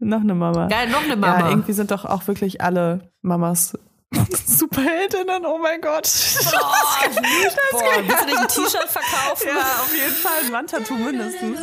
Noch eine Mama. Geil, noch eine Mama. Ja, irgendwie sind doch auch wirklich alle Mamas Superheldinnen, oh mein Gott. Oh, boah, willst du nicht ein T-Shirt verkaufen? Ja, auf jeden Fall ein Wandtattoo mindestens.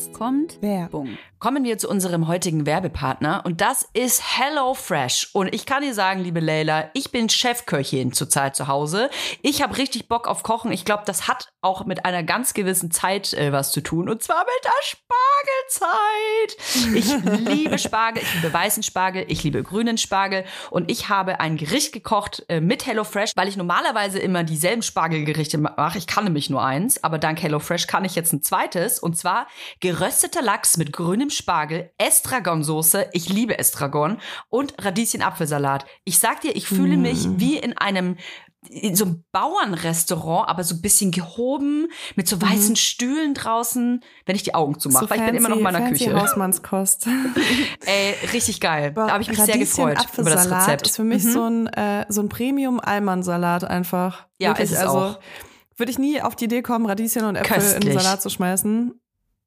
Jetzt kommt Werbung. Kommen wir zu unserem heutigen Werbepartner und das ist HelloFresh. Und ich kann dir sagen, liebe Leila, ich bin Chefköchin zurzeit zu Hause. Ich habe richtig Bock auf Kochen. Ich glaube, das hat auch mit einer ganz gewissen Zeit äh, was zu tun. Und zwar mit der Spargelzeit. Ich liebe Spargel, ich liebe weißen Spargel, ich liebe grünen Spargel. Und ich habe ein Gericht gekocht äh, mit HelloFresh, weil ich normalerweise immer dieselben Spargelgerichte mache. Ich kann nämlich nur eins, aber dank HelloFresh kann ich jetzt ein zweites. Und zwar gerösteter Lachs mit grünem Spargel, Estragonsoße, ich liebe Estragon und Radieschen-Apfelsalat. Ich sag dir, ich fühle Mm. mich wie in einem in so einem Bauernrestaurant, aber so ein bisschen gehoben, mit so weißen Stühlen draußen, wenn ich die Augen zumache, weil ich bin immer noch in meiner Küche. Hausmannskost. Ey, richtig geil. Da habe ich mich sehr Radieschen, gefreut über das Rezept. ist für mich Mhm. so ein, äh, so ein Premium-Alman-Salat einfach. Ja, Wirklich, ist es also auch. würde ich nie auf die Idee kommen, Radieschen und Äpfel in Köstlich. den Salat zu schmeißen.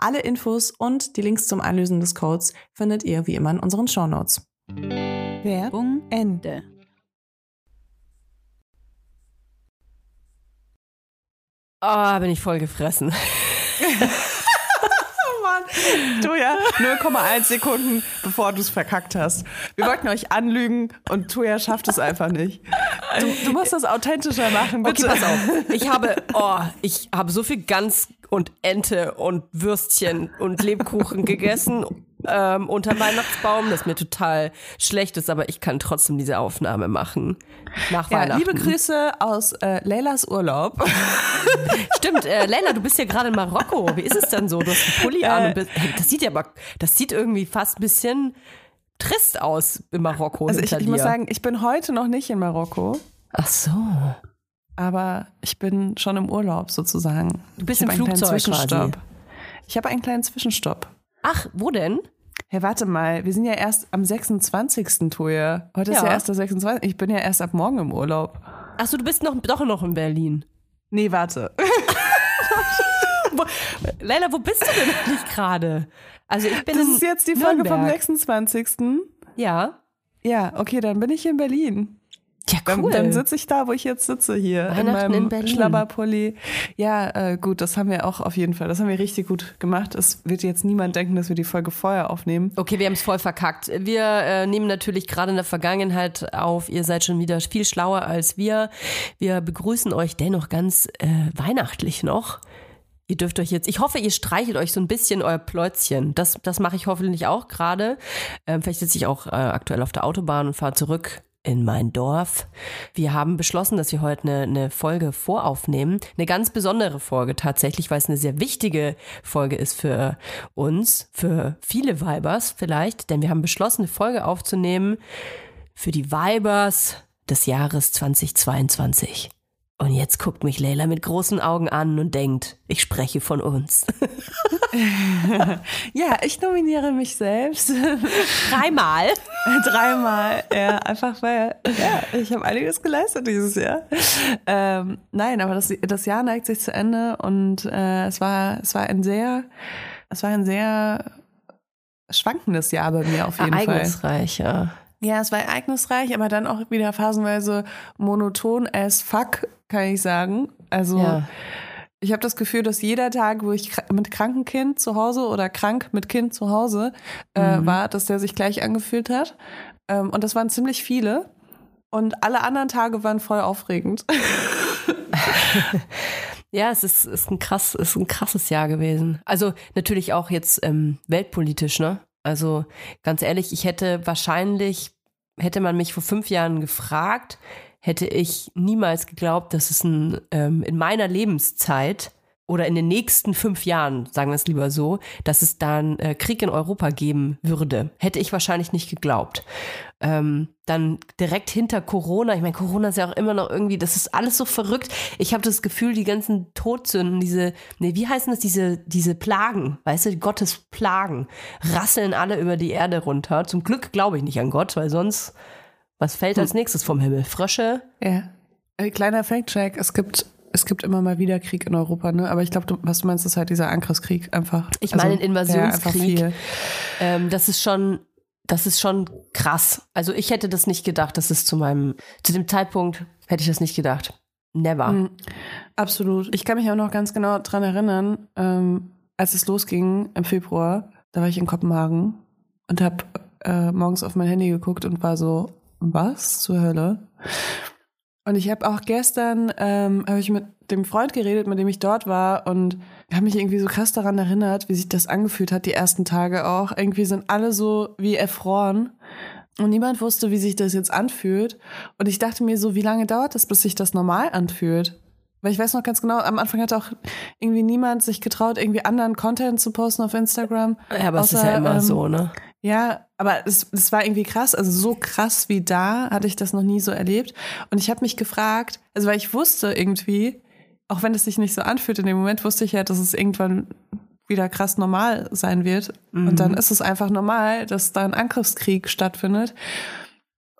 Alle Infos und die Links zum Einlösen des Codes findet ihr wie immer in unseren Shownotes. Werbung Ende. Oh, bin ich voll gefressen. Du ja, 0,1 Sekunden, bevor du es verkackt hast. Wir wollten euch anlügen und Tuja schafft es einfach nicht. Du, du musst das authentischer machen, bitte. Okay, pass auf. Ich habe, oh, ich habe so viel Gans und Ente und Würstchen und Lebkuchen gegessen ähm, unter Weihnachtsbaum, das mir total schlecht ist, aber ich kann trotzdem diese Aufnahme machen. Nach Ja, Weihnachten. liebe Grüße aus äh, Leylas Urlaub. Stimmt, äh, Leila, du bist ja gerade in Marokko. Wie ist es denn so? Du hast einen Pulli an und bist, hey, das sieht ja aber, das sieht irgendwie fast ein bisschen trist aus in Marokko. Also ich, ich muss sagen, ich bin heute noch nicht in Marokko, ach so. Aber ich bin schon im Urlaub sozusagen. Du bist im Flugzeug Zwischenstopp. quasi. Ich habe einen kleinen Zwischenstopp. Ach, wo denn? Hey, warte mal, wir sind ja erst am 26. Toja. Heute ist Ja. ja erst der 26. Ich bin ja erst ab morgen im Urlaub. Ach so, du bist noch, doch noch in Berlin. Nee, warte. Leila, wo bist du denn eigentlich gerade? Also ich bin Das ist jetzt die Folge vom Nürnberg. 26. Ja. Ja, okay, dann bin ich in Berlin. Ja, Dann, cool. dann sitze ich da, wo ich jetzt sitze hier. Weihnachten in meinem in. Schlabberpulli. Ja, äh, gut, das haben wir auch auf jeden Fall. Das haben wir richtig gut gemacht. Es wird jetzt niemand denken, dass wir die Folge vorher aufnehmen. Okay, wir haben es voll verkackt. Wir äh, nehmen natürlich gerade in der Vergangenheit auf. Ihr seid schon wieder viel schlauer als wir. Wir begrüßen euch dennoch ganz äh, weihnachtlich noch. Ihr dürft euch jetzt, ich hoffe, ihr streichelt euch so ein bisschen euer Pläuzchen. Das, das mache ich hoffentlich auch gerade. Ähm, vielleicht sitze ich auch äh, aktuell auf der Autobahn und fahre zurück in mein Dorf. Wir haben beschlossen, dass wir heute eine, eine Folge voraufnehmen. Eine ganz besondere Folge tatsächlich, weil es eine sehr wichtige Folge ist für uns, für viele Vibers vielleicht. Denn wir haben beschlossen, eine Folge aufzunehmen für die Vibers des Jahres 2022. Und jetzt guckt mich Leila mit großen Augen an und denkt, ich spreche von uns. Ja, ich nominiere mich selbst. Dreimal. Dreimal. Ja, einfach weil, ja, ich habe einiges geleistet dieses Jahr. Ähm, nein, aber das, das Jahr neigt sich zu Ende und äh, es war, es war ein sehr, es war ein sehr schwankendes Jahr bei mir auf jeden Fall. Ereignisreich, ja. Ja, es war ereignisreich, aber dann auch wieder phasenweise monoton as fuck, kann ich sagen. Also Ja. ich habe das Gefühl, dass jeder Tag, wo ich mit krankem Kind zu Hause oder krank mit Kind zu Hause äh, war, dass der sich gleich angefühlt hat. Ähm, und das waren ziemlich viele. Und alle anderen Tage waren voll aufregend. Ja, es ist, ist, ein krass, ist ein krasses Jahr gewesen. Also natürlich auch jetzt ähm, weltpolitisch, ne? Also ganz ehrlich, ich hätte wahrscheinlich, hätte man mich vor fünf Jahren gefragt, hätte ich niemals geglaubt, dass es ein, ähm, in meiner Lebenszeit oder in den nächsten fünf Jahren, sagen wir es lieber so, dass es dann äh, Krieg in Europa geben würde. Hätte ich wahrscheinlich nicht geglaubt. Ähm, dann direkt hinter Corona, ich meine, Corona ist ja auch immer noch irgendwie, das ist alles so verrückt. Ich habe das Gefühl, die ganzen Todsünden, diese, nee, wie heißen das, diese, diese Plagen, weißt du, Gottes Plagen, rasseln alle über die Erde runter. Zum Glück glaube ich nicht an Gott, weil sonst, was fällt als nächstes vom Himmel? Frösche? Ja. Äh, kleiner Fact-Check, es gibt, es gibt immer mal wieder Krieg in Europa, ne? Aber ich glaube, was du meinst, ist halt dieser Angriffskrieg einfach. Ich meine, einfach Invasionskrieg. Ähm, das ist schon, das ist schon krass. Also ich hätte das nicht gedacht, dass es zu meinem, zu dem Zeitpunkt hätte ich das nicht gedacht. Never. Mhm. Absolut. Ich kann mich auch noch ganz genau dran erinnern, ähm, als es losging im Februar, da war ich in Kopenhagen und habe äh, morgens auf mein Handy geguckt und war so, was zur Hölle? Und ich habe auch gestern, ähm, habe ich mit dem Freund geredet, mit dem ich dort war und habe mich irgendwie so krass daran erinnert, wie sich das angefühlt hat, die ersten Tage auch. Irgendwie sind alle so wie erfroren und niemand wusste, wie sich das jetzt anfühlt. Und ich dachte mir so, wie lange dauert das, bis sich das normal anfühlt? Weil ich weiß noch ganz genau, am Anfang hat auch irgendwie niemand sich getraut, irgendwie anderen Content zu posten auf Instagram. Ja, aber es ist Außer, ja immer ähm, so, ne? Ja, aber es, es war irgendwie krass. Also so krass wie da hatte ich das noch nie so erlebt. Und ich habe mich gefragt, also weil ich wusste irgendwie, auch wenn es sich nicht so anfühlt in dem Moment, wusste ich ja, dass es irgendwann wieder krass normal sein wird. Und dann ist es einfach normal, dass da ein Angriffskrieg stattfindet.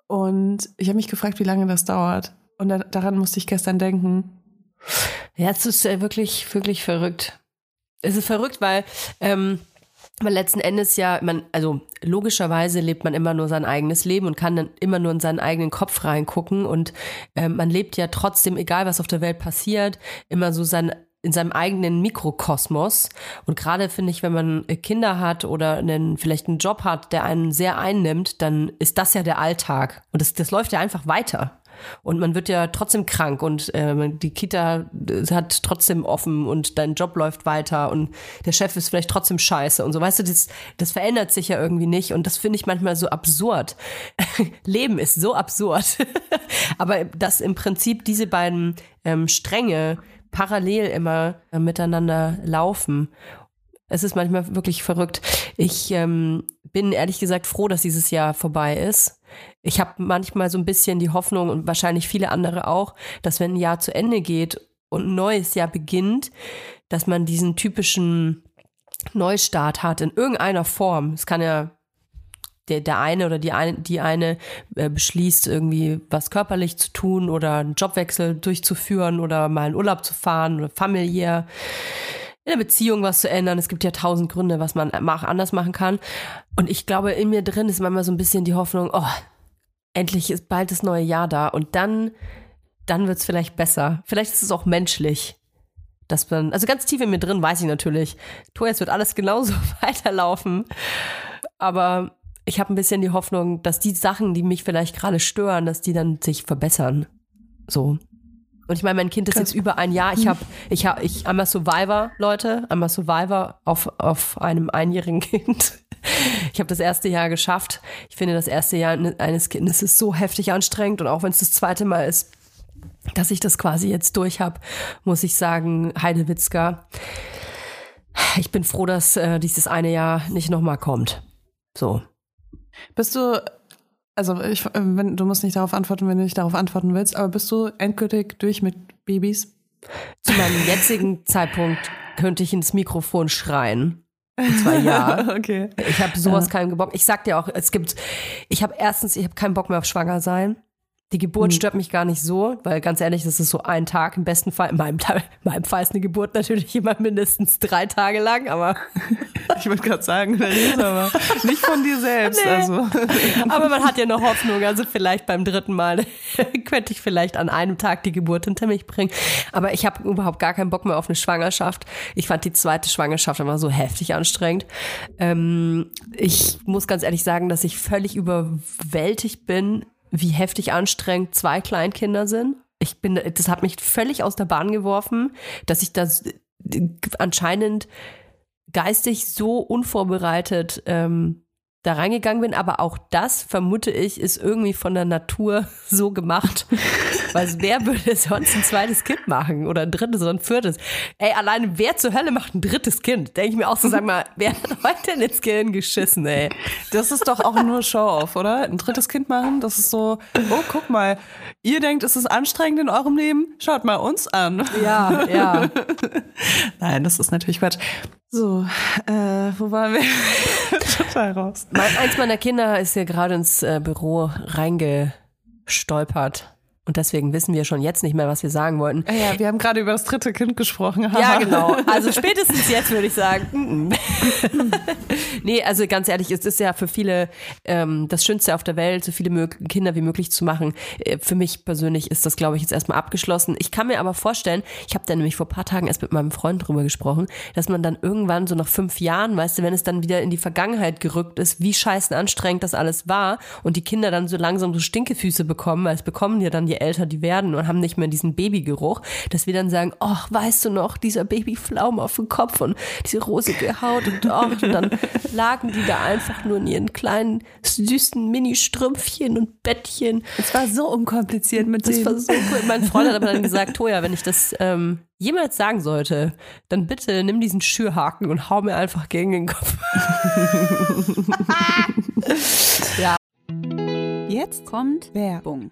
Und ich habe mich gefragt, wie lange das dauert. Und da, daran musste ich gestern denken. Ja, es ist äh, wirklich, wirklich verrückt. Es ist verrückt, weil ähm, man letzten Endes ja, man, also logischerweise lebt man immer nur sein eigenes Leben und kann dann immer nur in seinen eigenen Kopf reingucken und ähm, man lebt ja trotzdem, egal was auf der Welt passiert, immer so sein in seinem eigenen Mikrokosmos. Und gerade finde ich, wenn man äh, Kinder hat oder einen, vielleicht einen Job hat, der einen sehr einnimmt, dann ist das ja der Alltag. Und das, das läuft ja einfach weiter. Und man wird ja trotzdem krank und äh, die Kita äh, hat trotzdem offen und dein Job läuft weiter und der Chef ist vielleicht trotzdem scheiße und so. Weißt du, das, das verändert sich ja irgendwie nicht und das finde ich manchmal so absurd. Leben ist so absurd. Aber dass im Prinzip diese beiden ähm, Stränge parallel immer äh, miteinander laufen. Es ist manchmal wirklich verrückt. Ich ähm, bin ehrlich gesagt froh, dass dieses Jahr vorbei ist. Ich habe manchmal so ein bisschen die Hoffnung und wahrscheinlich viele andere auch, dass wenn ein Jahr zu Ende geht und ein neues Jahr beginnt, dass man diesen typischen Neustart hat in irgendeiner Form. Es kann ja der, der eine oder die eine, die eine äh, beschließt, irgendwie was körperlich zu tun oder einen Jobwechsel durchzuführen oder mal in Urlaub zu fahren oder familiär in der Beziehung was zu ändern. Es gibt ja tausend Gründe, was man anders machen kann. Und ich glaube, in mir drin ist manchmal so ein bisschen die Hoffnung, oh, endlich ist bald das neue Jahr da und dann, dann wird es vielleicht besser. Vielleicht ist es auch menschlich. Dass man, also ganz tief in mir drin weiß ich natürlich, es wird alles genauso weiterlaufen. Aber ich habe ein bisschen die Hoffnung, dass die Sachen, die mich vielleicht gerade stören, dass die dann sich verbessern. So. Und ich meine, mein Kind ist jetzt über ein Jahr. Ich habe, ich habe, ich einmal Survivor, Leute, einmal Survivor auf auf einem einjährigen Kind. Ich habe das erste Jahr geschafft. Ich finde, das erste Jahr eines Kindes ist so heftig anstrengend und auch wenn es das zweite Mal ist, dass ich das quasi jetzt durch habe, muss ich sagen, Heidewitzka. Ich bin froh, dass äh, dieses eine Jahr nicht nochmal kommt. So. Bist du, also ich, äh, wenn, du musst nicht darauf antworten, wenn du nicht darauf antworten willst, aber bist du endgültig durch mit Babys? Zu meinem jetzigen Zeitpunkt könnte ich ins Mikrofon schreien. Und zwar ja. okay. Ich habe sowas Ja. keinen Bock. Ich sag dir auch, es gibt, ich habe erstens, ich habe keinen Bock mehr auf schwanger sein. Die Geburt Hm. stört mich gar nicht so, weil ganz ehrlich, das ist so ein Tag im besten Fall. In meinem, in meinem Fall ist eine Geburt natürlich immer mindestens drei Tage lang, aber, Ich wollte gerade sagen, ist aber nicht von dir selbst. Nee. Also. aber man hat ja noch Hoffnung. Also vielleicht beim dritten Mal könnte ich vielleicht an einem Tag die Geburt hinter mich bringen. Aber ich habe überhaupt gar keinen Bock mehr auf eine Schwangerschaft. Ich fand die zweite Schwangerschaft immer so heftig anstrengend. Ähm, ich muss ganz ehrlich sagen, dass ich völlig überwältigt bin, wie heftig anstrengend zwei Kleinkinder sind. Ich bin, das hat mich völlig aus der Bahn geworfen, dass ich das äh, anscheinend geistig so unvorbereitet ähm, da reingegangen bin, aber auch das, vermute ich, ist irgendwie von der Natur so gemacht. Weil wer würde sonst ein zweites Kind machen oder ein drittes oder ein viertes? Ey, alleine wer zur Hölle macht ein drittes Kind? Denke ich mir auch so, sag mal, wer hat heute denn ins Gehirn geschissen, ey? Das ist doch auch nur Show-off, oder? Ein drittes Kind machen, das ist so, oh, guck mal, ihr denkt, es ist anstrengend in eurem Leben? Schaut mal uns an. Ja, ja. Nein, das ist natürlich Quatsch. So, äh, wo waren wir? Total raus. Mein, eins meiner Kinder ist ja gerade ins äh, Büro reingestolpert. Und deswegen wissen wir schon jetzt nicht mehr, was wir sagen wollten. Ja, wir haben gerade über das dritte Kind gesprochen. Ja, genau. Also spätestens jetzt würde ich sagen. mm, mm. nee, also ganz ehrlich, es ist ja für viele ähm, das Schönste auf der Welt, so viele Kinder wie möglich zu machen. Äh, für mich persönlich ist das, glaube ich, jetzt erstmal abgeschlossen. Ich kann mir aber vorstellen, ich habe da nämlich vor ein paar Tagen erst mit meinem Freund drüber gesprochen, dass man dann irgendwann so nach fünf Jahren, weißt du, wenn es dann wieder in die Vergangenheit gerückt ist, wie scheißen anstrengend das alles war und die Kinder dann so langsam so Stinkefüße bekommen, weil es bekommen ja dann je älter die werden und haben nicht mehr diesen Babygeruch, dass wir dann sagen, ach, weißt du noch, dieser Babyflaum auf dem Kopf und diese rosige Haut und, oh, und dann lagen die da einfach nur in ihren kleinen süßen Mini-Strümpfchen und Bettchen. Es war so unkompliziert mit Das dem. war so cool. Mein Freund hat aber dann gesagt, Toja, wenn ich das ähm, jemals sagen sollte, dann bitte nimm diesen Schürhaken und hau mir einfach gegen den Kopf. Jetzt kommt Werbung.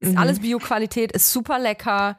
Ist alles Bio-Qualität, ist super lecker.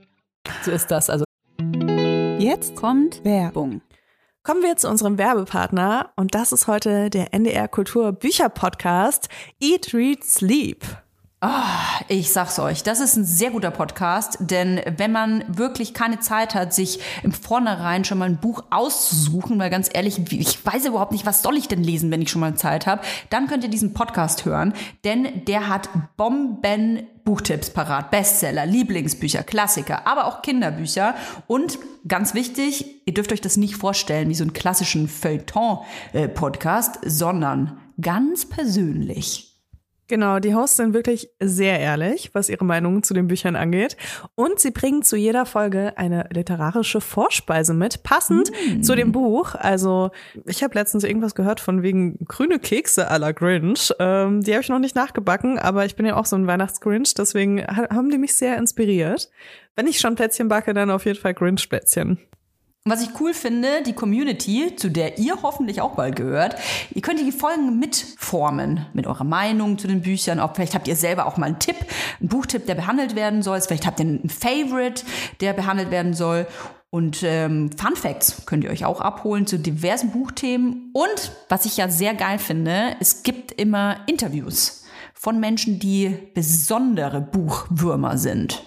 So ist das. Also Jetzt kommt Werbung. Kommen wir zu unserem Werbepartner und das ist heute der NDR Kultur Bücher Podcast Eat, Read, Sleep. Ich sag's euch, das ist ein sehr guter Podcast, denn wenn man wirklich keine Zeit hat, sich im Vornherein schon mal ein Buch auszusuchen, weil ganz ehrlich, ich weiß überhaupt nicht, was soll ich denn lesen, wenn ich schon mal Zeit habe, dann könnt ihr diesen Podcast hören, denn der hat Bomben Buchtipps parat, Bestseller, Lieblingsbücher, Klassiker, aber auch Kinderbücher und ganz wichtig, ihr dürft euch das nicht vorstellen wie so einen klassischen Feuilleton-Podcast, sondern ganz persönlich. Genau, die Hosts sind wirklich sehr ehrlich, was ihre Meinungen zu den Büchern angeht. Und sie bringen zu jeder Folge eine literarische Vorspeise mit, passend zu dem Buch. Also, ich habe letztens irgendwas gehört von wegen grüne Kekse à la Grinch. Ähm, die habe ich noch nicht nachgebacken, aber ich bin ja auch so ein Weihnachtsgrinch, deswegen ha- haben die mich sehr inspiriert. Wenn ich schon Plätzchen backe, dann auf jeden Fall Grinch-Plätzchen. Was ich cool finde, die Community, zu der ihr hoffentlich auch bald gehört, ihr könnt die Folgen mitformen mit eurer Meinung zu den Büchern. Auch vielleicht habt ihr selber auch mal einen Tipp, einen Buchtipp, der behandelt werden soll. Vielleicht habt ihr einen Favorite, der behandelt werden soll. Und ähm, Fun Facts könnt ihr euch auch abholen zu diversen Buchthemen. Und was ich ja sehr geil finde, es gibt immer Interviews von Menschen, die besondere Buchwürmer sind.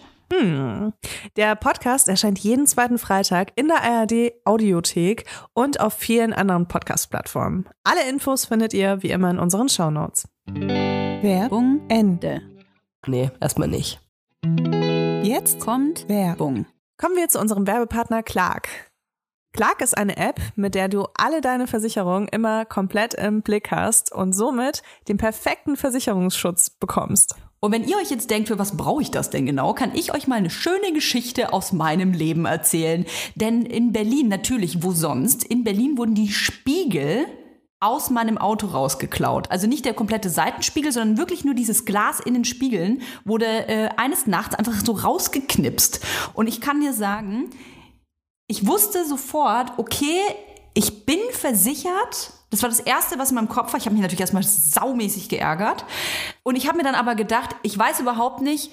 Der Podcast erscheint jeden zweiten Freitag in der ARD Audiothek und auf vielen anderen Podcast-Plattformen. Alle Infos findet ihr wie immer in unseren Shownotes. Werbung Ende. nee, erstmal nicht. Jetzt kommt Werbung. Kommen wir zu unserem Werbepartner Clark. Clark ist eine App, mit der du alle deine Versicherungen immer komplett im Blick hast und somit den perfekten Versicherungsschutz bekommst. Und wenn ihr euch jetzt denkt, für was brauche ich das denn genau, kann ich euch mal eine schöne Geschichte aus meinem Leben erzählen. Denn in Berlin, natürlich, wo sonst, in Berlin wurden die Spiegel aus meinem Auto rausgeklaut. Also nicht der komplette Seitenspiegel, sondern wirklich nur dieses Glas in den Spiegeln wurde äh, eines Nachts einfach so rausgeknipst. Und ich kann dir sagen, ich wusste sofort, okay, ich bin versichert. Das war das Erste, was in meinem Kopf war. Ich habe mich natürlich erstmal saumäßig geärgert. Und ich habe mir dann aber gedacht, ich weiß überhaupt nicht,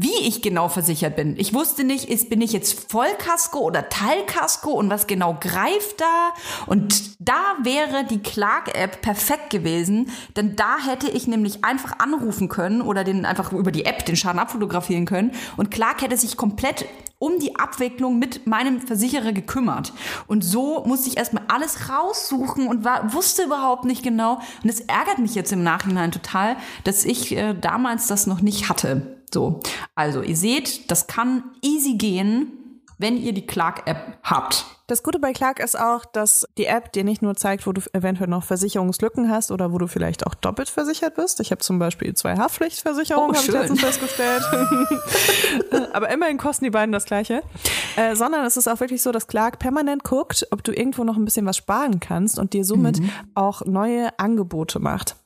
wie ich genau versichert bin. Ich wusste nicht, ist, bin ich jetzt Vollkasko oder Teilkasko und was genau greift da? Und da wäre die Clark-App perfekt gewesen, denn da hätte ich nämlich einfach anrufen können oder den einfach über die App den Schaden abfotografieren können und Clark hätte sich komplett um die Abwicklung mit meinem Versicherer gekümmert. Und so musste ich erstmal alles raussuchen und war, wusste überhaupt nicht genau. Und es ärgert mich jetzt im Nachhinein total, dass ich äh, damals das noch nicht hatte. So, also ihr seht, das kann easy gehen, wenn ihr die Clark-App habt. Das Gute bei Clark ist auch, dass die App dir nicht nur zeigt, wo du eventuell noch Versicherungslücken hast oder wo du vielleicht auch doppelt versichert bist. Ich habe zum Beispiel zwei Haftpflichtversicherungen, Oh, habe ich letztens festgestellt. Aber immerhin kosten die beiden das gleiche. Äh, sondern es ist auch wirklich so, dass Clark permanent guckt, ob du irgendwo noch ein bisschen was sparen kannst und dir somit auch neue Angebote macht.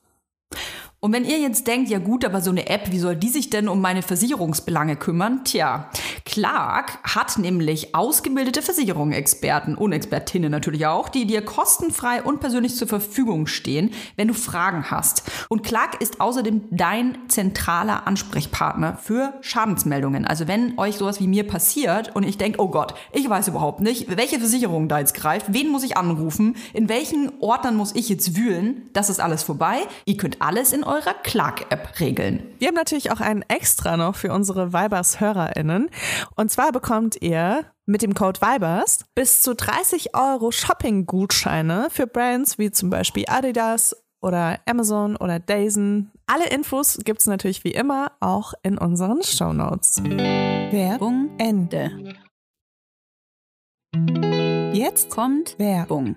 Und wenn ihr jetzt denkt, ja gut, aber so eine App, wie soll die sich denn um meine Versicherungsbelange kümmern? Tja, Clark hat nämlich ausgebildete Versicherungsexperten und Expertinnen natürlich auch, die dir kostenfrei und persönlich zur Verfügung stehen, wenn du Fragen hast. Und Clark ist außerdem dein zentraler Ansprechpartner für Schadensmeldungen. Also wenn euch sowas wie mir passiert und ich denke, oh Gott, ich weiß überhaupt nicht, welche Versicherung da jetzt greift, wen muss ich anrufen, in welchen Ordnern muss ich jetzt wühlen, das ist alles vorbei. Ihr könnt alles in eurer Clark-App regeln. Wir haben natürlich auch einen extra noch für unsere Vibers-HörerInnen. Und zwar bekommt ihr mit dem Code Vibers bis zu 30 Euro Shopping-Gutscheine für Brands wie zum Beispiel Adidas oder Amazon oder Dazen. Alle Infos gibt's natürlich wie immer auch in unseren Shownotes. Werbung Ende. Jetzt kommt Werbung.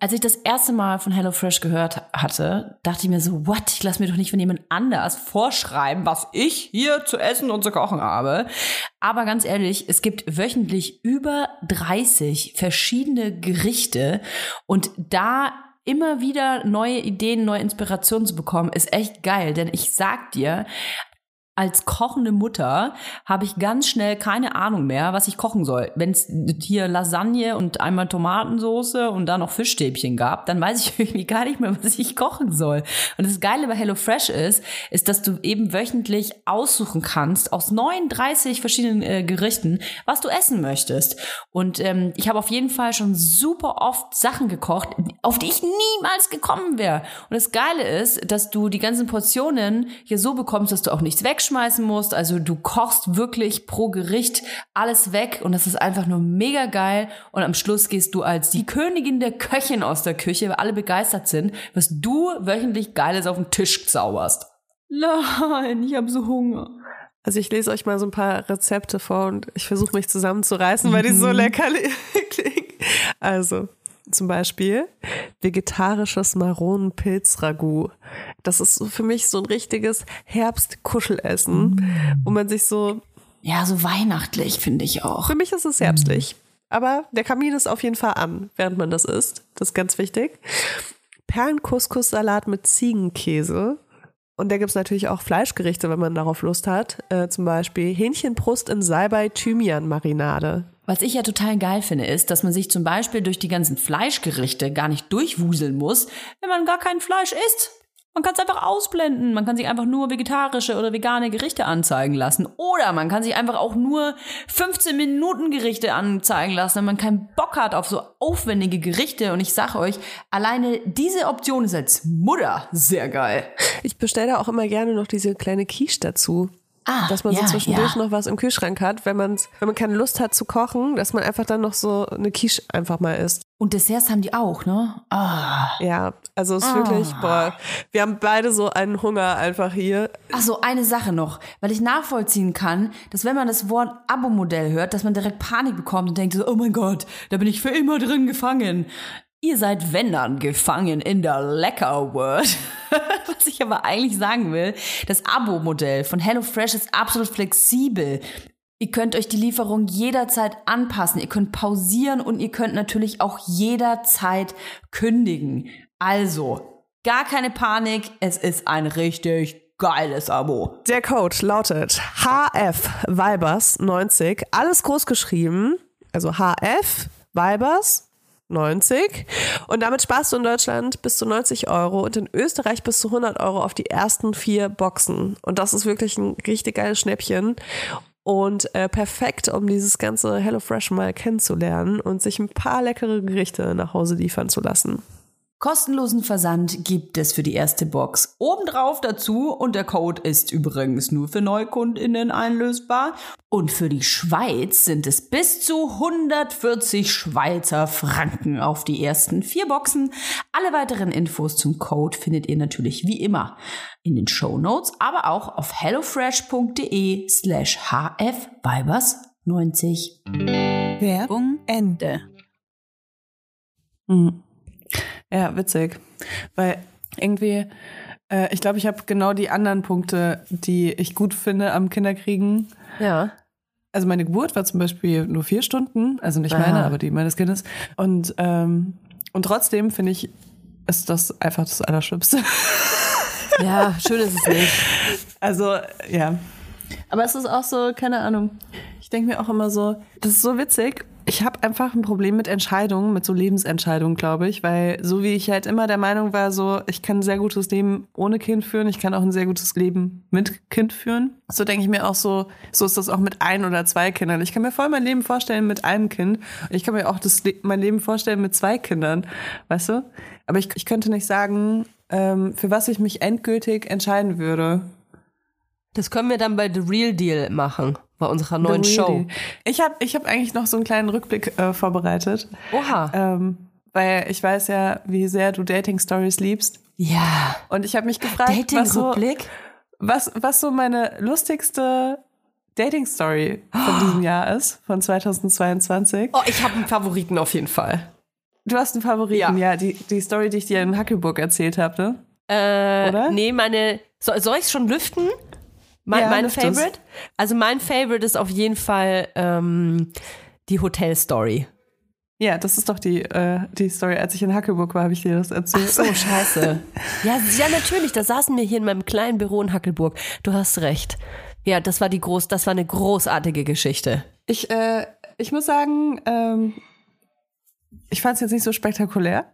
Als ich das erste Mal von HelloFresh gehört hatte, dachte ich mir so, what? Ich lasse mir doch nicht von jemand anders vorschreiben, was ich hier zu essen und zu kochen habe. Aber ganz ehrlich, es gibt wöchentlich über 30 verschiedene Gerichte und da immer wieder neue Ideen, neue Inspirationen zu bekommen, ist echt geil. Denn ich sag dir, als kochende Mutter habe ich ganz schnell keine Ahnung mehr, was ich kochen soll. Wenn es hier Lasagne und einmal Tomatensoße und dann noch Fischstäbchen gab, dann weiß ich irgendwie gar nicht mehr, was ich kochen soll. Und das Geile bei HelloFresh ist, ist, dass du eben wöchentlich aussuchen kannst aus 39 verschiedenen äh, Gerichten, was du essen möchtest. Und ähm, ich habe auf jeden Fall schon super oft Sachen gekocht, auf die ich niemals gekommen wäre. Und das Geile ist, dass du die ganzen Portionen hier so bekommst, dass du auch nichts wegschmeißen musst. Also du kochst wirklich pro Gericht alles weg und das ist einfach nur mega geil. Und am Schluss gehst du als die Königin der Köchin aus der Küche, weil alle begeistert sind, was du wöchentlich Geiles auf den Tisch zauberst. Nein, ich habe so Hunger. Also ich lese euch mal so ein paar Rezepte vor und ich versuche mich zusammenzureißen, weil die so lecker klingen. Also zum Beispiel vegetarisches Maronenpilz-Ragout. Das ist für mich so ein richtiges Herbstkuschelessen, wo man sich so, Ja, so weihnachtlich finde ich auch. für mich ist es herbstlich. Aber der Kamin ist auf jeden Fall an, während man das isst. Das ist ganz wichtig. Perlenkuskussalat mit Ziegenkäse. Und da gibt's natürlich auch Fleischgerichte, wenn man darauf Lust hat. Äh, zum Beispiel Hähnchenbrust in Salbei-Thymian-Marinade. Was ich ja total geil finde, ist, dass man sich zum Beispiel durch die ganzen Fleischgerichte gar nicht durchwuseln muss, wenn man gar kein Fleisch isst. Man kann es einfach ausblenden. Man kann sich einfach nur vegetarische oder vegane Gerichte anzeigen lassen. Oder man kann sich einfach auch nur 15 Minuten Gerichte anzeigen lassen, wenn man keinen Bock hat auf so aufwendige Gerichte. Und ich sage euch, alleine diese Option ist als Mutter sehr geil. Ich bestelle da auch immer gerne noch diese kleine Quiche dazu. Ah, dass man so ja, zwischendurch ja. noch was im Kühlschrank hat, wenn man wenn man keine Lust hat zu kochen, dass man einfach dann noch so eine Quiche einfach mal isst. Und Desserts haben die auch, ne? Ah. Ja, also es ist wirklich, boah, wir haben beide so einen Hunger einfach hier. Ach so, eine Sache noch, weil ich nachvollziehen kann, dass wenn man das Wort Abo-Modell hört, dass man direkt Panik bekommt und denkt so, oh mein Gott, da bin ich für immer drin gefangen. Ihr seid, wenn dann, gefangen in der Lecker World. Was ich aber eigentlich sagen will, das Abo-Modell von HelloFresh ist absolut flexibel. Ihr könnt euch die Lieferung jederzeit anpassen, ihr könnt pausieren und ihr könnt natürlich auch jederzeit kündigen. Also, gar keine Panik, es ist ein richtig geiles Abo. Der Code lautet HF Weibers 90, alles groß geschrieben, also HF Weibers 90 und damit sparst du in Deutschland bis zu 90 Euro und in Österreich bis zu 100 Euro auf die ersten vier Boxen. Und das ist wirklich ein richtig geiles Schnäppchen und äh, perfekt, um dieses ganze HelloFresh mal kennenzulernen und sich ein paar leckere Gerichte nach Hause liefern zu lassen. Kostenlosen Versand gibt es für die erste Box. Obendrauf dazu und der Code ist übrigens nur für NeukundInnen einlösbar. Und für die Schweiz sind es bis zu 140 Schweizer Franken auf die ersten vier Boxen. Alle weiteren Infos zum Code findet ihr natürlich wie immer in den Show Notes, aber auch auf hellofresh.de slash hfvibers90. Werbung Ende. Mhm. Ja, witzig. Weil irgendwie, äh, ich glaube, ich habe genau die anderen Punkte, die ich gut finde am Kinderkriegen. Ja. Also meine Geburt war zum Beispiel nur vier Stunden, also nicht meine, Aha. aber die meines Kindes. Und, ähm, und trotzdem finde ich, ist das einfach das Allerschlimmste. Ja, schön ist es nicht. Also, ja. Aber es ist auch so, keine Ahnung. Ich denke mir auch immer so, das ist so witzig. Ich habe einfach ein Problem mit Entscheidungen, mit so Lebensentscheidungen, glaube ich, weil so wie ich halt immer der Meinung war, so ich kann ein sehr gutes Leben ohne Kind führen, ich kann auch ein sehr gutes Leben mit Kind führen. So denke ich mir auch so, so ist das auch mit ein oder zwei Kindern. Ich kann mir voll mein Leben vorstellen mit einem Kind ich kann mir auch das mein Leben vorstellen mit zwei Kindern, weißt du? Aber ich, ich könnte nicht sagen, ähm, für was ich mich endgültig entscheiden würde. Das können wir dann bei The Real Deal machen, bei unserer neuen The Show. Ich habe ich hab eigentlich noch so einen kleinen Rückblick äh, vorbereitet. Oha. Ähm, weil ich weiß ja, wie sehr du Dating-Stories liebst. Ja. Und ich habe mich gefragt, was so, was, was so meine lustigste Dating-Story von diesem Jahr ist, von 2022. Oh, ich habe einen Favoriten auf jeden Fall. Du hast einen Favoriten, Ja. ja, die, die Story, die ich dir in Hackelburg erzählt habe, ne? Äh, Oder? Nee, meine. Soll, soll ich es schon lüften? Mein, Ja, mein. Favorite? Also mein Favorite ist auf jeden Fall ähm, die Hotel-Story. Ja, das ist doch die, äh, die Story. Als ich in Hackelburg war, habe ich dir das erzählt. So, scheiße. ja, ja, natürlich. Da saßen wir hier in meinem kleinen Büro in Hackelburg. Du hast recht. Ja, das war die groß, das war eine großartige Geschichte. Ich, äh, ich muss sagen, ähm, ich fand es jetzt nicht so spektakulär.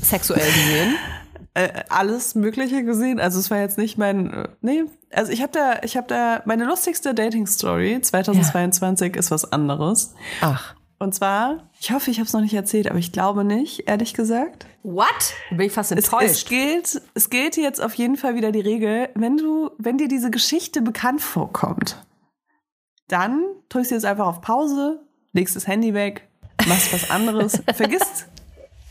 Sexuell gesehen. äh, alles Mögliche gesehen. Also es war jetzt nicht mein, äh, nee, also ich habe da, ich habe da meine lustigste Dating Story 2022 ist was anderes. Ach. Und zwar, ich hoffe, ich habe es noch nicht erzählt, aber ich glaube nicht, ehrlich gesagt. What? Bin ich fast Es, es enttäuscht. gilt, es gilt jetzt auf jeden Fall wieder die Regel, wenn du, wenn dir diese Geschichte bekannt vorkommt, dann drückst du jetzt einfach auf Pause, legst das Handy weg, machst was anderes, vergisst,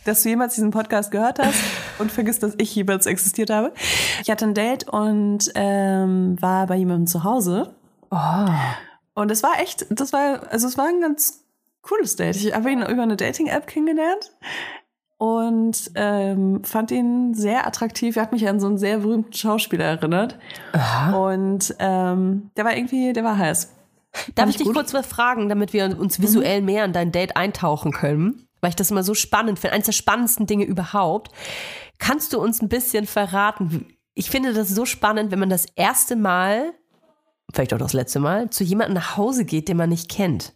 dass du jemals diesen Podcast gehört hast und vergisst, dass ich jemals existiert habe. Ich hatte ein Date und ähm, war bei jemandem zu Hause. Und es war echt, das war, also es war ein ganz cooles Date. Ich habe ihn über eine Dating-App kennengelernt und ähm, fand ihn sehr attraktiv. Er hat mich an so einen sehr berühmten Schauspieler erinnert. Und ähm, der war irgendwie, der war heiß. Darf ich dich gut. kurz was fragen, damit wir uns visuell mehr in dein Date eintauchen können? Weil ich das immer so spannend finde. Eines der spannendsten Dinge überhaupt. Kannst du uns ein bisschen verraten? Ich finde das so spannend, wenn man das erste Mal, vielleicht auch das letzte Mal, zu jemandem nach Hause geht, den man nicht kennt.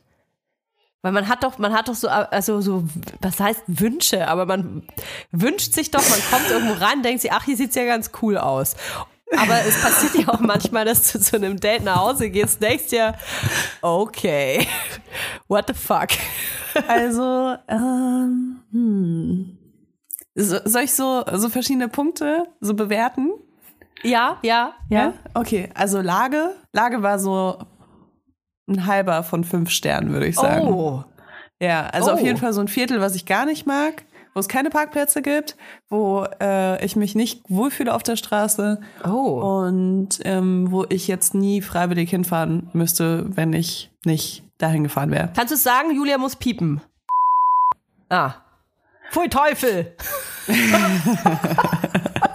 Weil man hat doch, man hat doch so, also so, was heißt Wünsche, aber man wünscht sich doch, man kommt irgendwo rein, denkt sich, ach, hier sieht's ja ganz cool aus. Aber es passiert ja auch manchmal, dass du zu einem Date nach Hause gehst, denkst dir, okay, what the fuck? Also, ähm, hm. So, soll ich so, so verschiedene Punkte so bewerten? Ja, ja, ja. Okay, also Lage. Lage war so ein halber von fünf Sternen, würde ich sagen. Oh, Ja, also Oh. auf jeden Fall so ein Viertel, was ich gar nicht mag, wo es keine Parkplätze gibt, wo äh, ich mich nicht wohlfühle auf der Straße oh. und ähm, wo ich jetzt nie freiwillig hinfahren müsste, wenn ich nicht dahin gefahren wäre. Kannst du es sagen, Julia muss piepen? Ah. Pfui Teufel!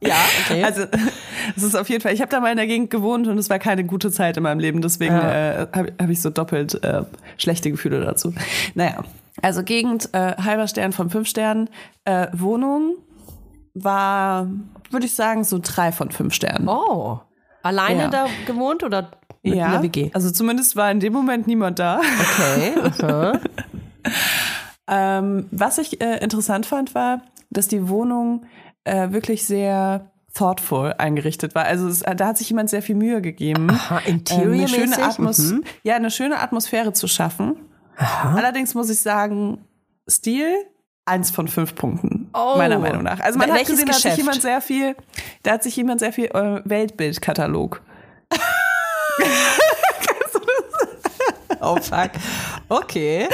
ja, okay. Also es ist auf jeden Fall, ich habe da mal in der Gegend gewohnt und es war keine gute Zeit in meinem Leben, deswegen äh, habe hab ich so doppelt äh, schlechte Gefühle dazu. Naja, also Gegend, äh, halber Stern von fünf Sternen, äh, Wohnung war, würde ich sagen, so drei von fünf Sternen. oh. Alleine Ja. da gewohnt oder mit ja, einer WG? also zumindest war in dem Moment niemand da. Okay. aha. Ähm, was ich äh, interessant fand, war, dass die Wohnung äh, wirklich sehr thoughtful eingerichtet war. Also es, da hat sich jemand sehr viel Mühe gegeben, Aha, äh, eine schöne? Atmos Mhm. ja eine schöne Atmosphäre zu schaffen. Allerdings muss ich sagen, Stil eins von fünf Punkten Oh. meiner Meinung nach. Also man hat Welches gesehen, da hat sich Geschäft? jemand sehr viel, da hat sich jemand sehr viel äh, Weltbildkatalog. Oh fuck. Okay.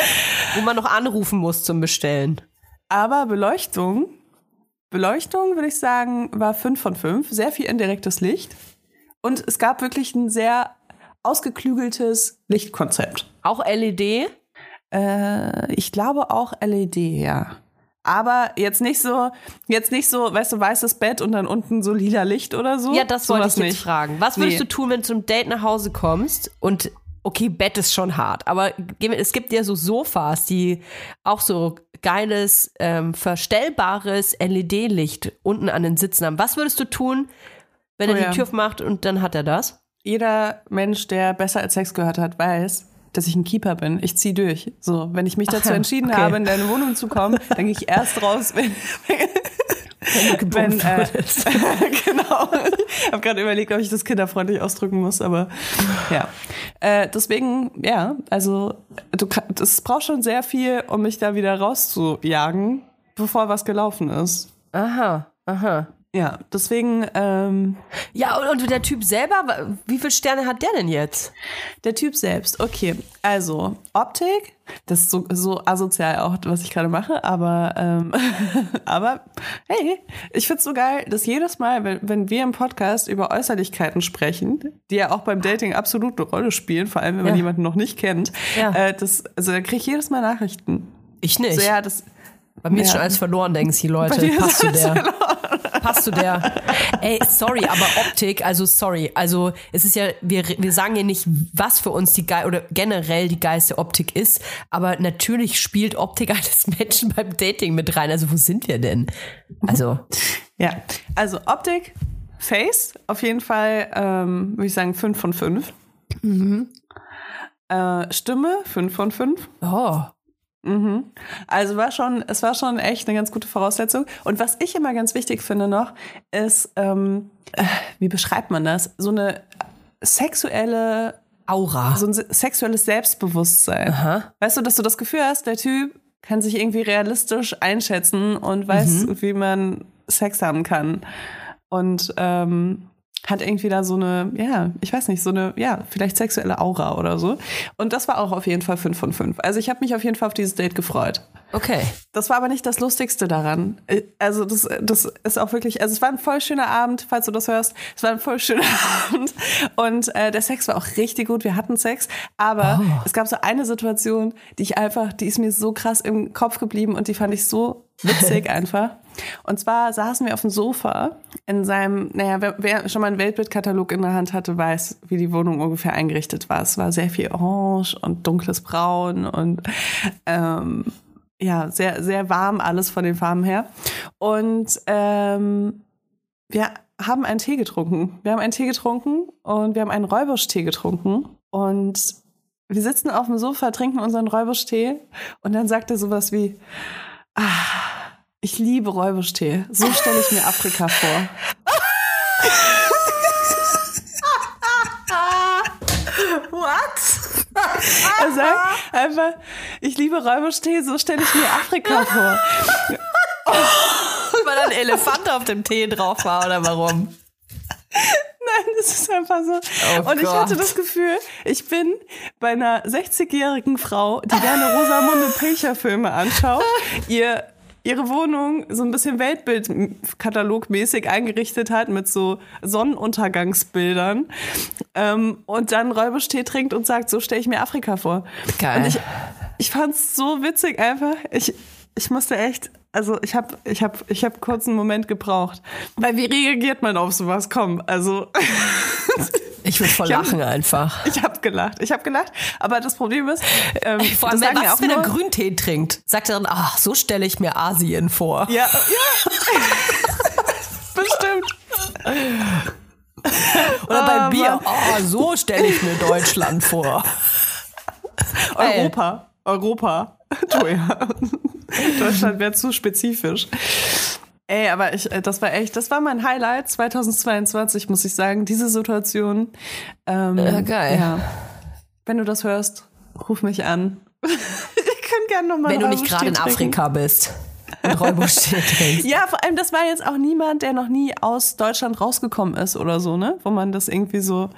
Wo man noch anrufen muss zum Bestellen. Aber Beleuchtung, Beleuchtung würde ich sagen, war fünf von fünf. Sehr viel indirektes Licht. Und es gab wirklich ein sehr ausgeklügeltes Lichtkonzept. Auch LED? Äh, ich glaube auch LED, ja. Aber jetzt nicht so, jetzt nicht so, weißt du, weißes Bett und dann unten so lila Licht oder so. Ja, das wollte ich nicht. fragen. Was würdest Nee. du tun, wenn du zum Date nach Hause kommst und okay, Bett ist schon hart, aber es gibt ja so Sofas, die auch so geiles, ähm, verstellbares LED-Licht unten an den Sitzen haben. Was würdest du tun, wenn er Oh ja. die Tür macht und dann hat er das? Jeder Mensch, der besser als Sex gehört hat, weiß, dass ich ein Keeper bin. Ich zieh durch. So, wenn ich mich dazu ja, entschieden okay. habe, in deine Wohnung zu kommen, dann gehe ich erst raus, wenn, Wenn du wenn äh, wurdest. genau. Ich habe gerade überlegt, ob ich das kinderfreundlich ausdrücken muss, aber ja. Äh, deswegen, ja, also du das braucht schon sehr viel, um mich da wieder rauszujagen, bevor was gelaufen ist. Aha, aha. Ja, deswegen ähm, Ja, und, und der Typ selber, wie viele Sterne hat der denn jetzt? Der Typ selbst, okay. Also, Optik, das ist so, so asozial auch, was ich gerade mache, aber, ähm, aber hey, ich find's so geil, dass jedes Mal, wenn, wenn wir im Podcast über Äußerlichkeiten sprechen, die ja auch beim Dating absolut eine Rolle spielen, vor allem wenn man Ja. jemanden noch nicht kennt, Ja. äh, das, also da krieg ich jedes Mal Nachrichten. Ich nicht. So, ja, das, Bei mir ist Ja. schon alles verloren, denken sie Bei Leute. ist Passt zu alles der. Passt zu der. Ey, sorry, aber Optik, also sorry. Also es ist ja, wir, wir sagen ja nicht, was für uns die geil oder generell die geilste Optik ist, aber natürlich spielt Optik eines Menschen beim Dating mit rein. Also wo sind wir denn? Also, ja. Also Optik, Face, auf jeden Fall, ähm, würde ich sagen, 5 von 5. Äh, Stimme, 5 von 5. oh. Mhm. Also war schon, es war schon echt eine ganz gute Voraussetzung. Und was ich immer ganz wichtig finde noch, ist, ähm, äh, wie beschreibt man das? So eine sexuelle, Aura. so ein se- sexuelles Selbstbewusstsein. Aha. Weißt du, dass du das Gefühl hast, der Typ kann sich irgendwie realistisch einschätzen und weiß, wie man Sex haben kann. Und ähm, hat irgendwie da so eine, ja, ich weiß nicht, so eine, ja, vielleicht sexuelle Aura oder so. Und das war auch auf jeden Fall 5 von 5. Also ich habe mich auf jeden Fall auf dieses Date gefreut. Okay. Das war aber nicht das Lustigste daran. Äh, Also das, das ist auch wirklich, also es war ein voll schöner Abend, falls du das hörst. Es war ein voll schöner Abend und äh, der Sex war auch richtig gut. Wir hatten Sex, aber es gab so eine Situation, die ich einfach, die ist mir so krass im Kopf geblieben und die fand ich so witzig einfach. Und zwar saßen wir auf dem Sofa in seinem, naja, wer, wer schon mal einen Weltbildkatalog in der Hand hatte, weiß, wie die Wohnung ungefähr eingerichtet war. Es war sehr viel Orange und dunkles Braun und ähm, ja, sehr, sehr warm alles von den Farben her. Und ähm, wir haben einen Tee getrunken. Wir haben einen Tee getrunken und wir haben einen Räubusch-Tee getrunken. Und wir sitzen auf dem Sofa, trinken unseren Räuberstee und dann sagt er sowas wie, ah, ich liebe Räuberstee. So stelle ich mir Afrika vor. What? Er sagt einfach, ich liebe Räuberstee, so stelle ich mir Afrika vor. Weil ein Elefant auf dem Tee drauf war oder warum? Nein, das ist einfach so. Oh und ich Gott. hatte das Gefühl, ich bin bei einer 60-jährigen Frau, die gerne Rosamunde Pilcher Filme anschaut, ihr ihre Wohnung so ein bisschen Weltbildkatalogmäßig eingerichtet hat mit so Sonnenuntergangsbildern ähm, und dann Räuberstee trinkt und sagt, so stelle ich mir Afrika vor. Geil. Und ich, ich fand es so witzig einfach. Ich, ich musste echt, also ich habe ich hab, ich hab kurz einen Moment gebraucht. Weil wie reagiert man auf sowas? Komm, also Ich würde voll Ich hab- lachen einfach. ich habe gelacht. Ich habe gelacht. Aber das Problem ist, ähm, Vor allem, ja was, auch wenn er Grüntee trinkt? Sagt er dann, ach, so stelle ich mir Asien vor. Ja, ja. Bestimmt. Oder Ah, bei Bier, Mann. oh, so stelle ich mir Deutschland vor. Europa. Europa. Du ja. Deutschland wäre zu spezifisch. Ey, aber ich, äh, das war echt, das war mein Highlight 2022, muss ich sagen. Diese Situation. Ähm, Ja, geil. Ja. Wenn du das hörst, ruf mich an. ich kann gerne nochmal Wenn du nicht gerade in Afrika bist und trinkst. Ja, vor allem, das war jetzt auch niemand, der noch nie aus Deutschland rausgekommen ist oder so, ne? Wo man das irgendwie so,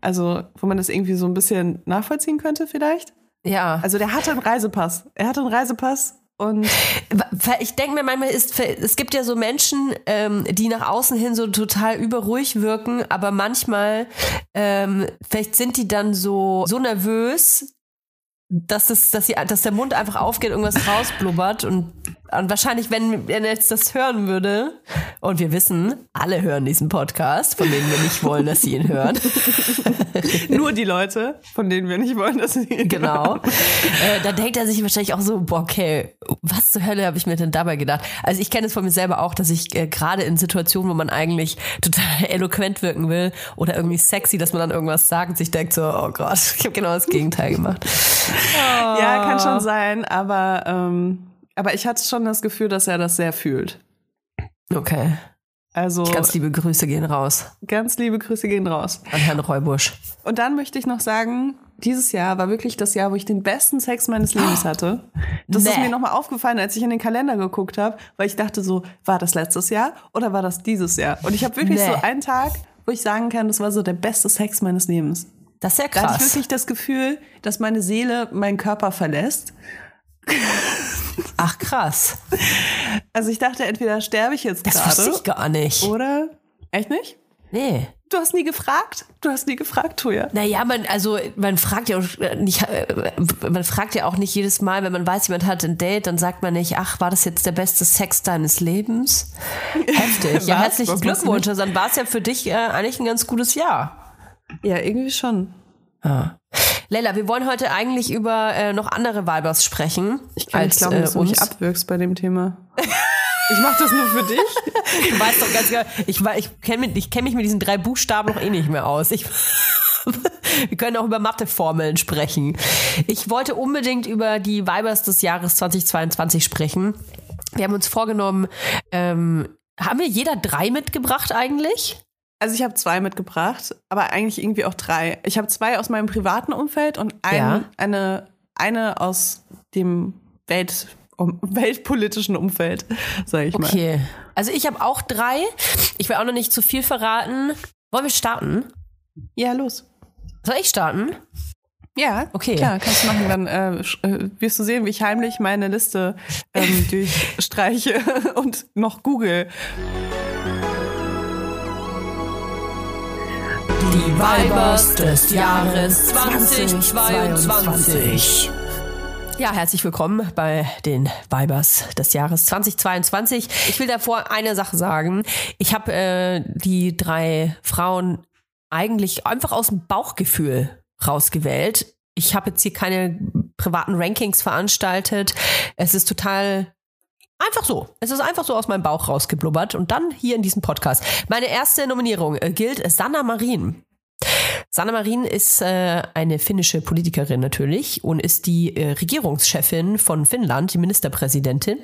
also, wo man das irgendwie so ein bisschen nachvollziehen könnte, vielleicht. Ja. Also, der hatte einen Reisepass. Er hatte einen Reisepass und Ich denke mir manchmal ist, es gibt ja so Menschen, ähm, die nach außen hin so total überruhig wirken, aber manchmal, ähm, vielleicht sind die dann so, so nervös, dass, es, dass, sie, dass der Mund einfach aufgeht, irgendwas rausblubbert und, und wahrscheinlich, wenn er jetzt das hören würde, und wir wissen, alle hören diesen Podcast, von denen wir nicht wollen, dass sie ihn hören. nur die Leute, von denen wir nicht wollen, dass sie. Genau. äh, da denkt er sich wahrscheinlich auch so, boah, okay, was zur Hölle habe ich mir denn dabei gedacht? Also ich kenne es von mir selber auch, dass ich äh, gerade in Situationen, wo man eigentlich total eloquent wirken will oder irgendwie sexy, dass man dann irgendwas sagt und sich denkt so, oh Gott, ich habe genau das Gegenteil gemacht. Ja, kann schon sein, aber, ähm, aber ich hatte schon das Gefühl, dass er das sehr fühlt. Okay. Also, Ganz liebe Grüße gehen raus ganz liebe Grüße gehen raus. an Herrn Reubusch. Und dann möchte ich noch sagen, dieses Jahr war wirklich das Jahr, wo ich den besten Sex meines Lebens hatte. Das ist Nee. mir nochmal aufgefallen, als ich in den Kalender geguckt habe, weil ich dachte so, war das letztes Jahr oder war das dieses Jahr? Und ich habe wirklich Nee. so einen Tag, wo ich sagen kann, das war so der beste Sex meines Lebens. Das ist ja Da hatte ich krass. wirklich das Gefühl, dass meine Seele meinen Körper verlässt. Ach krass. Also ich dachte, entweder sterbe ich jetzt Das wusste gerade ich gar nicht. oder... Echt nicht? Nee. Du hast nie gefragt? Du hast nie gefragt, Toja. Naja, man, also man fragt ja auch nicht, äh, man fragt ja auch nicht jedes Mal, wenn man weiß, jemand hat ein Date, dann sagt man nicht, ach, war das jetzt der beste Sex deines Lebens? Heftig. ja, herzlichen Glückwunsch. Also Dann war es ja für dich äh, eigentlich ein ganz gutes Jahr. Ja, irgendwie schon. Leila, wir wollen heute eigentlich über äh, noch andere Vibers sprechen. Ich kann nicht glauben, äh, dass du mich uns. abwirkst bei dem Thema. Ich mach das nur für dich. Du weißt doch ganz genau, ich, ich kenne mich, ich kenn mich mit diesen drei Buchstaben noch eh nicht mehr aus. Ich, wir können auch über Matheformeln sprechen. Ich wollte unbedingt über die Vibers des Jahres 2022 sprechen. Wir haben uns vorgenommen, ähm, haben wir jeder drei mitgebracht eigentlich? Also ich habe zwei mitgebracht, aber eigentlich irgendwie auch drei. Ich habe zwei aus meinem privaten Umfeld und ein, Ja. eine, eine aus dem Welt, um, weltpolitischen Umfeld, sage ich mal. Okay. Also ich habe auch drei. Ich will auch noch nicht zu viel verraten. Wollen wir starten? Ja, los. Soll ich starten? Ja, Okay. Klar, kannst du machen. Dann äh, äh, wirst du sehen, wie ich heimlich meine Liste ähm, durchstreiche und noch google. Die Vibers des Jahres 2022. Ja, herzlich willkommen bei den Vibers des Jahres 2022. Ich will davor eine Sache sagen. Ich habe äh, die drei Frauen eigentlich einfach aus dem Bauchgefühl rausgewählt. Ich habe jetzt hier keine privaten Rankings veranstaltet. Es ist total Einfach so. Es ist einfach so aus meinem Bauch rausgeblubbert und dann hier in diesem Podcast. Meine erste Nominierung äh, gilt Sanna Marin. Sanna Marin ist äh, eine finnische Politikerin natürlich und ist die äh, Regierungschefin von Finnland, die Ministerpräsidentin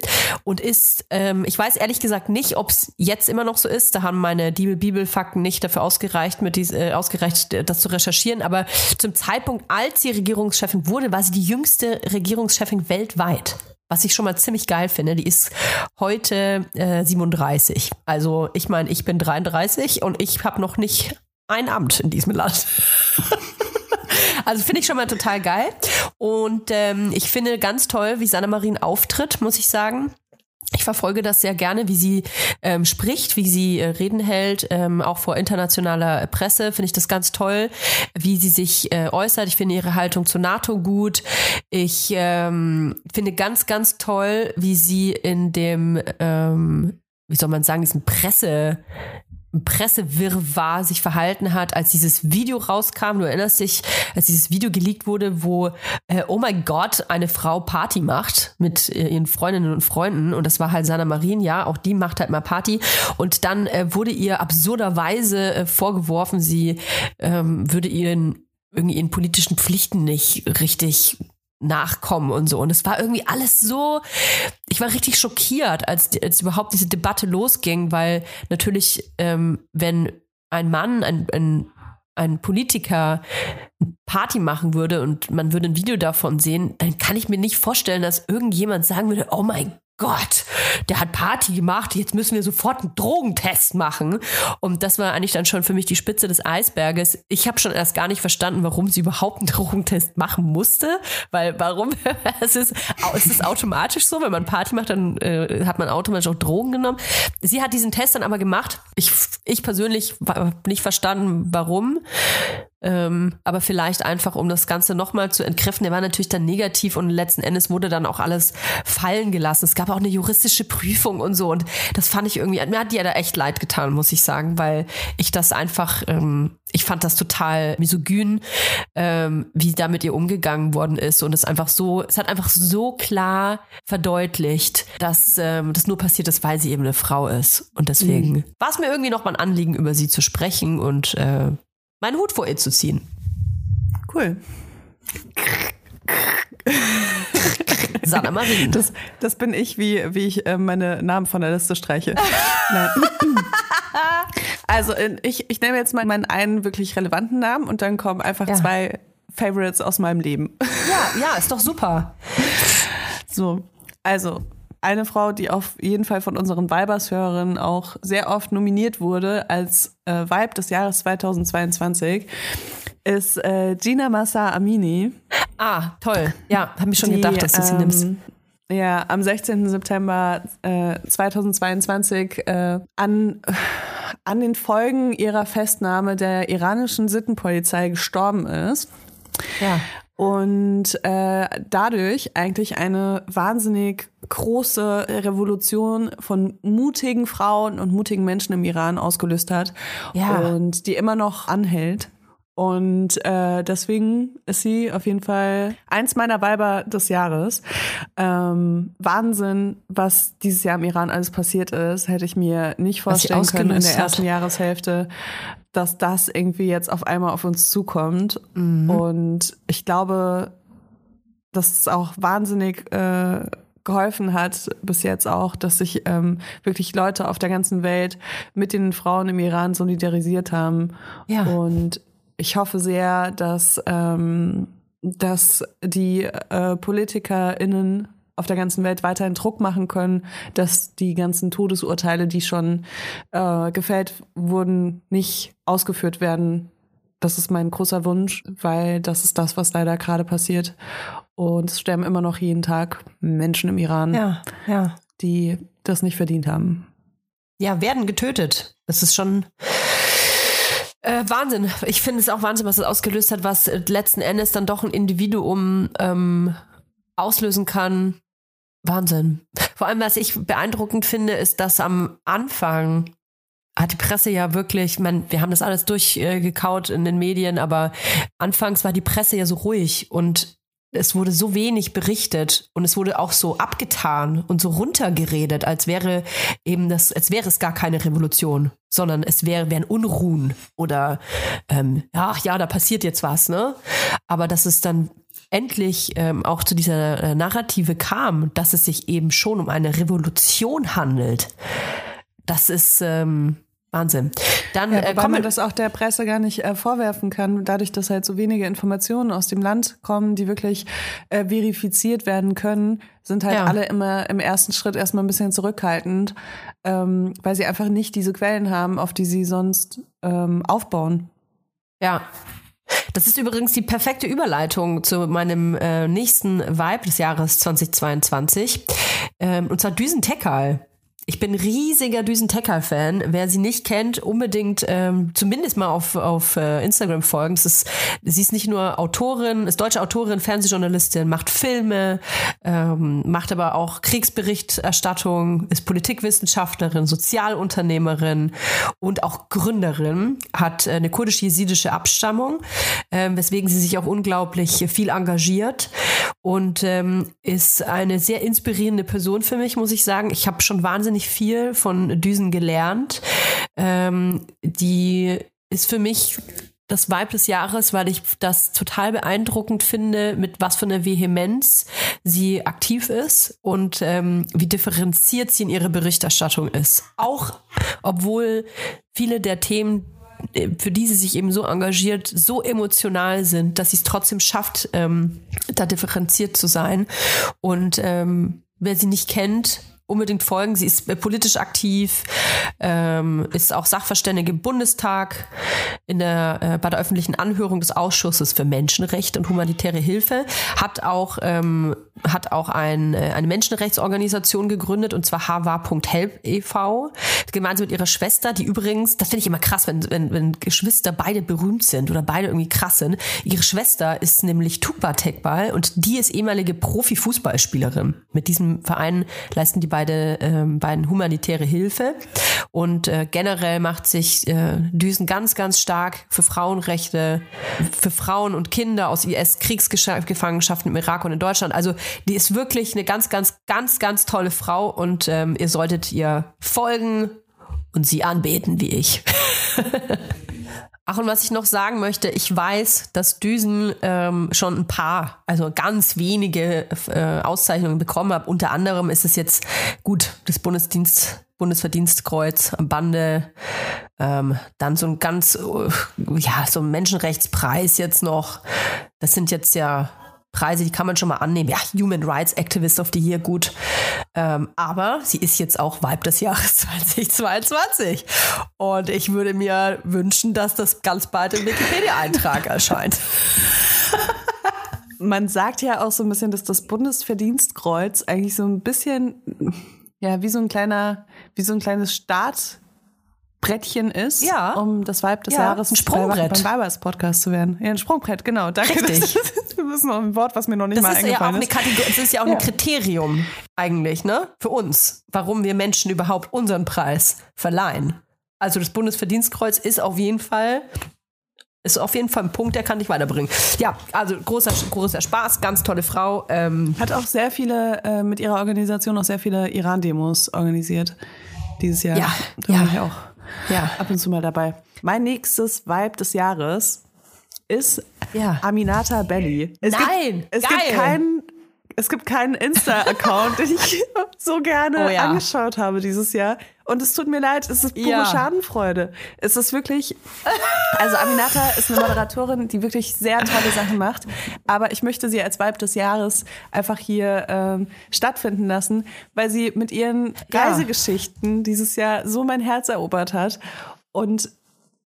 und ist, ähm, ich weiß ehrlich gesagt nicht, ob es jetzt immer noch so ist. Da haben meine Bibel-Bibel-Fakten nicht dafür ausgereicht, mit dies, äh, ausgereicht, äh, das zu recherchieren. Aber zum Zeitpunkt, als sie Regierungschefin wurde, war sie die jüngste Regierungschefin weltweit was ich schon mal ziemlich geil finde. Die ist heute äh, 37. Also ich meine, ich bin 33 und ich habe noch nicht ein Amt in diesem Land. also finde ich schon mal total geil. Und ähm, ich finde ganz toll, wie Sanna Marin auftritt, muss ich sagen. Ich verfolge das sehr gerne, wie sie ähm, spricht, wie sie äh, Reden hält, ähm, auch vor internationaler Presse. Finde ich das ganz toll, wie sie sich äh, äußert. Ich finde ihre Haltung zur NATO gut. Ich ähm, finde ganz, ganz toll, wie sie in dem, ähm, wie soll man sagen, diesem Presse, Pressewirrwarr sich verhalten hat, als dieses Video rauskam. Du erinnerst dich, als dieses Video geleakt wurde, wo, äh, oh mein Gott, eine Frau Party macht mit äh, ihren Freundinnen und Freunden. Und das war halt Sana Marin, ja, auch die macht halt mal Party. Und dann äh, wurde ihr absurderweise äh, vorgeworfen, sie ähm, würde ihren irgendwie ihren politischen Pflichten nicht richtig nachkommen und so. Und es war irgendwie alles so, ich war richtig schockiert, als, als überhaupt diese Debatte losging, weil natürlich, ähm, wenn ein Mann, ein, ein, ein Politiker Party machen würde und man würde ein Video davon sehen, dann kann ich mir nicht vorstellen, dass irgendjemand sagen würde, oh mein Gott, der hat Party gemacht, jetzt müssen wir sofort einen Drogentest machen. Und das war eigentlich dann schon für mich die Spitze des Eisberges. Ich habe schon erst gar nicht verstanden, warum sie überhaupt einen Drogentest machen musste, weil warum? es ist es ist automatisch so, wenn man Party macht, dann äh, hat man automatisch auch Drogen genommen. Sie hat diesen Test dann aber gemacht. Ich ich persönlich habe nicht verstanden, warum. Ähm, aber vielleicht einfach, um das Ganze nochmal zu entkräften. Der war natürlich dann negativ und letzten Endes wurde dann auch alles fallen gelassen. Es gab auch eine juristische Prüfung und so. Und das fand ich irgendwie, mir hat die ja da echt leid getan, muss ich sagen, weil ich das einfach, ähm, ich fand das total misogyn, ähm, wie da mit ihr umgegangen worden ist. Und es einfach so, es hat einfach so klar verdeutlicht, dass ähm, das nur passiert ist, weil sie eben eine Frau ist. Und deswegen mhm. war es mir irgendwie noch mal ein Anliegen, über sie zu sprechen und äh, meinen Hut vor ihr zu ziehen. Cool. Sanna Marie. Das, das bin ich, wie, wie ich äh, meine Namen von der Liste streiche. also ich, ich nehme jetzt mal meinen einen wirklich relevanten Namen und dann kommen einfach ja. zwei Favorites aus meinem Leben. Ja, ja, ist doch super. So, also eine Frau, die auf jeden Fall von unseren Weibers-Hörerinnen auch sehr oft nominiert wurde als äh, Vibe des Jahres 2022, ist äh, Gina Massa Amini. Ah, toll. Ja, habe ich schon die, gedacht, dass du sie ähm, nimmst. Ja, am 16. September äh, 2022 äh, an, an den Folgen ihrer Festnahme der iranischen Sittenpolizei gestorben ist. Ja und äh, dadurch eigentlich eine wahnsinnig große Revolution von mutigen Frauen und mutigen Menschen im Iran ausgelöst hat ja. und die immer noch anhält. Und äh, deswegen ist sie auf jeden Fall eins meiner Weiber des Jahres. Ähm, Wahnsinn, was dieses Jahr im Iran alles passiert ist, hätte ich mir nicht vorstellen können in der ersten hat. Jahreshälfte dass das irgendwie jetzt auf einmal auf uns zukommt. Mhm. Und ich glaube, dass es auch wahnsinnig äh, geholfen hat bis jetzt auch, dass sich ähm, wirklich Leute auf der ganzen Welt mit den Frauen im Iran solidarisiert haben. Ja. Und ich hoffe sehr, dass, ähm, dass die äh, PolitikerInnen auf der ganzen Welt weiterhin Druck machen können, dass die ganzen Todesurteile, die schon äh, gefällt wurden, nicht ausgeführt werden. Das ist mein großer Wunsch, weil das ist das, was leider gerade passiert. Und es sterben immer noch jeden Tag Menschen im Iran, ja, ja. die das nicht verdient haben. Ja, werden getötet. Das ist schon äh, Wahnsinn. Ich finde es auch Wahnsinn, was das ausgelöst hat, was letzten Endes dann doch ein Individuum ähm, auslösen kann, Wahnsinn. Vor allem, was ich beeindruckend finde, ist, dass am Anfang hat die Presse ja wirklich, man, wir haben das alles durchgekaut in den Medien, aber anfangs war die Presse ja so ruhig und es wurde so wenig berichtet und es wurde auch so abgetan und so runtergeredet, als wäre eben das, als wäre es gar keine Revolution, sondern es wäre, wären Unruhen oder ähm, ach ja, da passiert jetzt was, ne? Aber dass es dann endlich ähm, auch zu dieser äh, Narrative kam, dass es sich eben schon um eine Revolution handelt, das ist ähm, Wahnsinn. Dann Ja, äh, man das auch der Presse gar nicht äh, vorwerfen kann, dadurch, dass halt so wenige Informationen aus dem Land kommen, die wirklich äh, verifiziert werden können, sind halt Ja. alle immer im ersten Schritt erstmal ein bisschen zurückhaltend, ähm, weil sie einfach nicht diese Quellen haben, auf die sie sonst ähm, aufbauen. Ja. Das ist übrigens die perfekte Überleitung zu meinem äh, nächsten Vibe des Jahres 2022. Ähm, und zwar Düsen. Ich bin riesiger Düsen Tekal-Fan. Wer sie nicht kennt, unbedingt ähm, zumindest mal auf, auf äh, Instagram folgen. Ist, sie ist nicht nur Autorin, ist deutsche Autorin, Fernsehjournalistin, macht Filme, ähm, macht aber auch Kriegsberichterstattung, ist Politikwissenschaftlerin, Sozialunternehmerin und auch Gründerin, hat äh, eine kurdisch-jesidische Abstammung, ähm, weswegen sie sich auch unglaublich viel engagiert und ähm, ist eine sehr inspirierende Person für mich, muss ich sagen. Ich habe schon wahnsinnig viel von Düsen gelernt. Ähm, die ist für mich das Vibe des Jahres, weil ich das total beeindruckend finde, mit was für einer Vehemenz sie aktiv ist und ähm, wie differenziert sie in ihrer Berichterstattung ist. Auch obwohl viele der Themen, für die sie sich eben so engagiert, so emotional sind, dass sie es trotzdem schafft, ähm, da differenziert zu sein. Und ähm, wer sie nicht kennt, unbedingt folgen. Sie ist äh, politisch aktiv, ähm, ist auch Sachverständige im Bundestag in der, äh, bei der öffentlichen Anhörung des Ausschusses für Menschenrechte und humanitäre Hilfe, hat auch, ähm, hat auch ein, äh, eine Menschenrechtsorganisation gegründet und zwar hava.help e.V. gemeinsam mit ihrer Schwester, die übrigens, das finde ich immer krass, wenn, wenn, wenn Geschwister beide berühmt sind oder beide irgendwie krass sind. Ihre Schwester ist nämlich Tukba Tekbal und die ist ehemalige Profifußballspielerin. Mit diesem Verein leisten die beide ähm, beiden humanitäre Hilfe und äh, generell macht sich äh, Düsen ganz, ganz stark für Frauenrechte, für Frauen und Kinder aus IS-Kriegsgefangenschaften im Irak und in Deutschland. Also die ist wirklich eine ganz, ganz, ganz, ganz tolle Frau und ähm, ihr solltet ihr folgen und sie anbeten wie ich. Ach, und was ich noch sagen möchte, ich weiß, dass Düsen ähm, schon ein paar, also ganz wenige äh, Auszeichnungen bekommen hat. Unter anderem ist es jetzt gut, das Bundesdienst, Bundesverdienstkreuz am Bande, ähm, dann so ein ganz, äh, ja, so ein Menschenrechtspreis jetzt noch. Das sind jetzt ja Preise, die kann man schon mal annehmen. Ja, Human Rights Activist of the Year, gut. Ähm, aber sie ist jetzt auch Vibe des Jahres 2022. Und ich würde mir wünschen, dass das ganz bald im Wikipedia-Eintrag erscheint. Man sagt ja auch so ein bisschen, dass das Bundesverdienstkreuz eigentlich so ein bisschen, ja, wie so ein kleiner, wie so ein kleines Startbrettchen ist, Ja. um das Vibe des Ja, Jahres ein Sprungbrett. beim Weibers Podcast zu werden. Ja, ein Sprungbrett, genau. Danke. Richtig. Das ist noch ein Wort, was mir noch nicht Das mal ist ja auch eingefallen eine ist. Kategorie, das ist ja auch ein Kriterium eigentlich, ne? Für uns, warum wir Menschen überhaupt unseren Preis verleihen. Also das Bundesverdienstkreuz ist auf jeden Fall ist auf jeden Fall ein Punkt, der kann dich weiterbringen. Ja, also großer, großer Spaß, ganz tolle Frau. Ähm, Hat auch sehr viele, äh, mit ihrer Organisation auch sehr viele Iran-Demos organisiert dieses Jahr. Ja, da ja. ich auch ja, ab und zu mal dabei. Mein nächstes Vibe des Jahres ist Ja. Aminata Belly. Es Nein, gibt, es geil. gibt keinen es gibt keinen Insta-Account, den ich so gerne Oh ja. angeschaut habe dieses Jahr. Und es tut mir leid, es ist pure Ja. Schadenfreude. Es ist wirklich, also Aminata ist eine Moderatorin, die wirklich sehr tolle Sachen macht. Aber ich möchte sie als Vibe des Jahres einfach hier ähm, stattfinden lassen, weil sie mit ihren Ja. Reisegeschichten dieses Jahr so mein Herz erobert hat. Und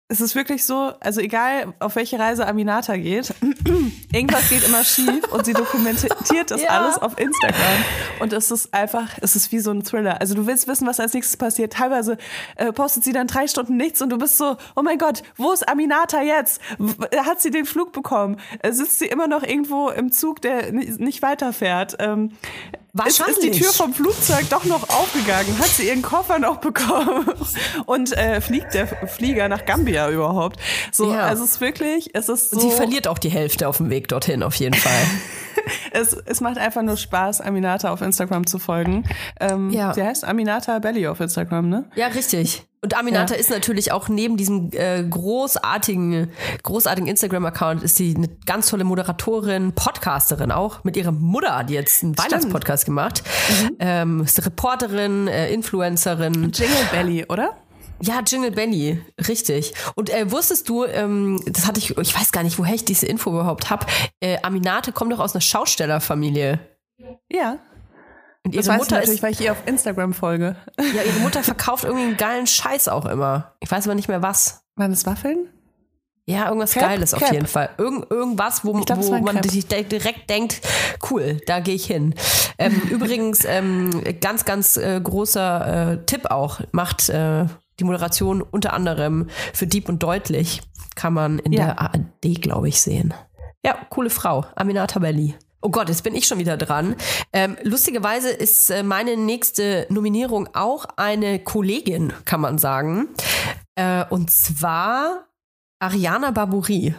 es ist wirklich so, also egal auf welche Reise Aminata geht, irgendwas geht immer schief und sie dokumentiert das Ja. alles auf Instagram. Und es ist einfach, es ist wie so ein Thriller. Also du willst wissen, was als nächstes passiert. Teilweise äh, postet sie dann drei Stunden nichts und du bist so, oh mein Gott, wo ist Aminata jetzt? W- Hat sie den Flug bekommen? Äh, Sitzt sie immer noch irgendwo im Zug, der ni- nicht weiterfährt? Ähm, ist, ist die Wahrscheinlich. Tür vom Flugzeug doch noch aufgegangen? Hat sie ihren Koffer noch bekommen? Und äh, fliegt der Flieger nach Gambia überhaupt? So, Ja. also es ist wirklich, es ist so. und sie verliert auch die Hälfte auf dem Weg dorthin, auf jeden Fall. es, es macht einfach nur Spaß, Aminata auf Instagram zu folgen. Ähm, Ja. Sie heißt Aminata Belly auf Instagram, ne? Ja, richtig. Und Aminata ist natürlich auch neben diesem äh, großartigen, großartigen Instagram-Account ist sie eine ganz tolle Moderatorin, Podcasterin auch, mit ihrer Mutter, die jetzt einen Weihnachtspodcast gemacht. Ähm, ist Reporterin, äh, Influencerin. Jingle Belly, oder? Ja, Jingle Benny, richtig. Und äh, wusstest du, ähm, das hatte ich, ich weiß gar nicht, woher ich diese Info überhaupt hab. Äh, Aminate kommt doch aus einer Schaustellerfamilie. Ja. Und Das ihre ich Mutter natürlich, ist, weil ich ihr auf Instagram folge. ja, ihre Mutter verkauft irgendwie einen geilen Scheiß auch immer. Ich weiß aber nicht mehr was. Waren das Waffeln? Ja, irgendwas Crepe? Geiles auf Crepe. jeden Fall. Irgend, irgendwas, wo, glaub, es wo man Crepe. direkt denkt, cool, da gehe ich hin. Ähm, übrigens, ähm, ganz, ganz äh, großer äh, Tipp auch, macht äh, die Moderation unter anderem für Dieb und Deutlich. Kann man in Ja. der ARD, glaube ich, sehen. Ja, coole Frau, Aminata Belli. Oh Gott, jetzt bin ich schon wieder dran. Ähm, lustigerweise ist äh, meine nächste Nominierung auch eine Kollegin, kann man sagen. Äh, und zwar Ariana Barbouri.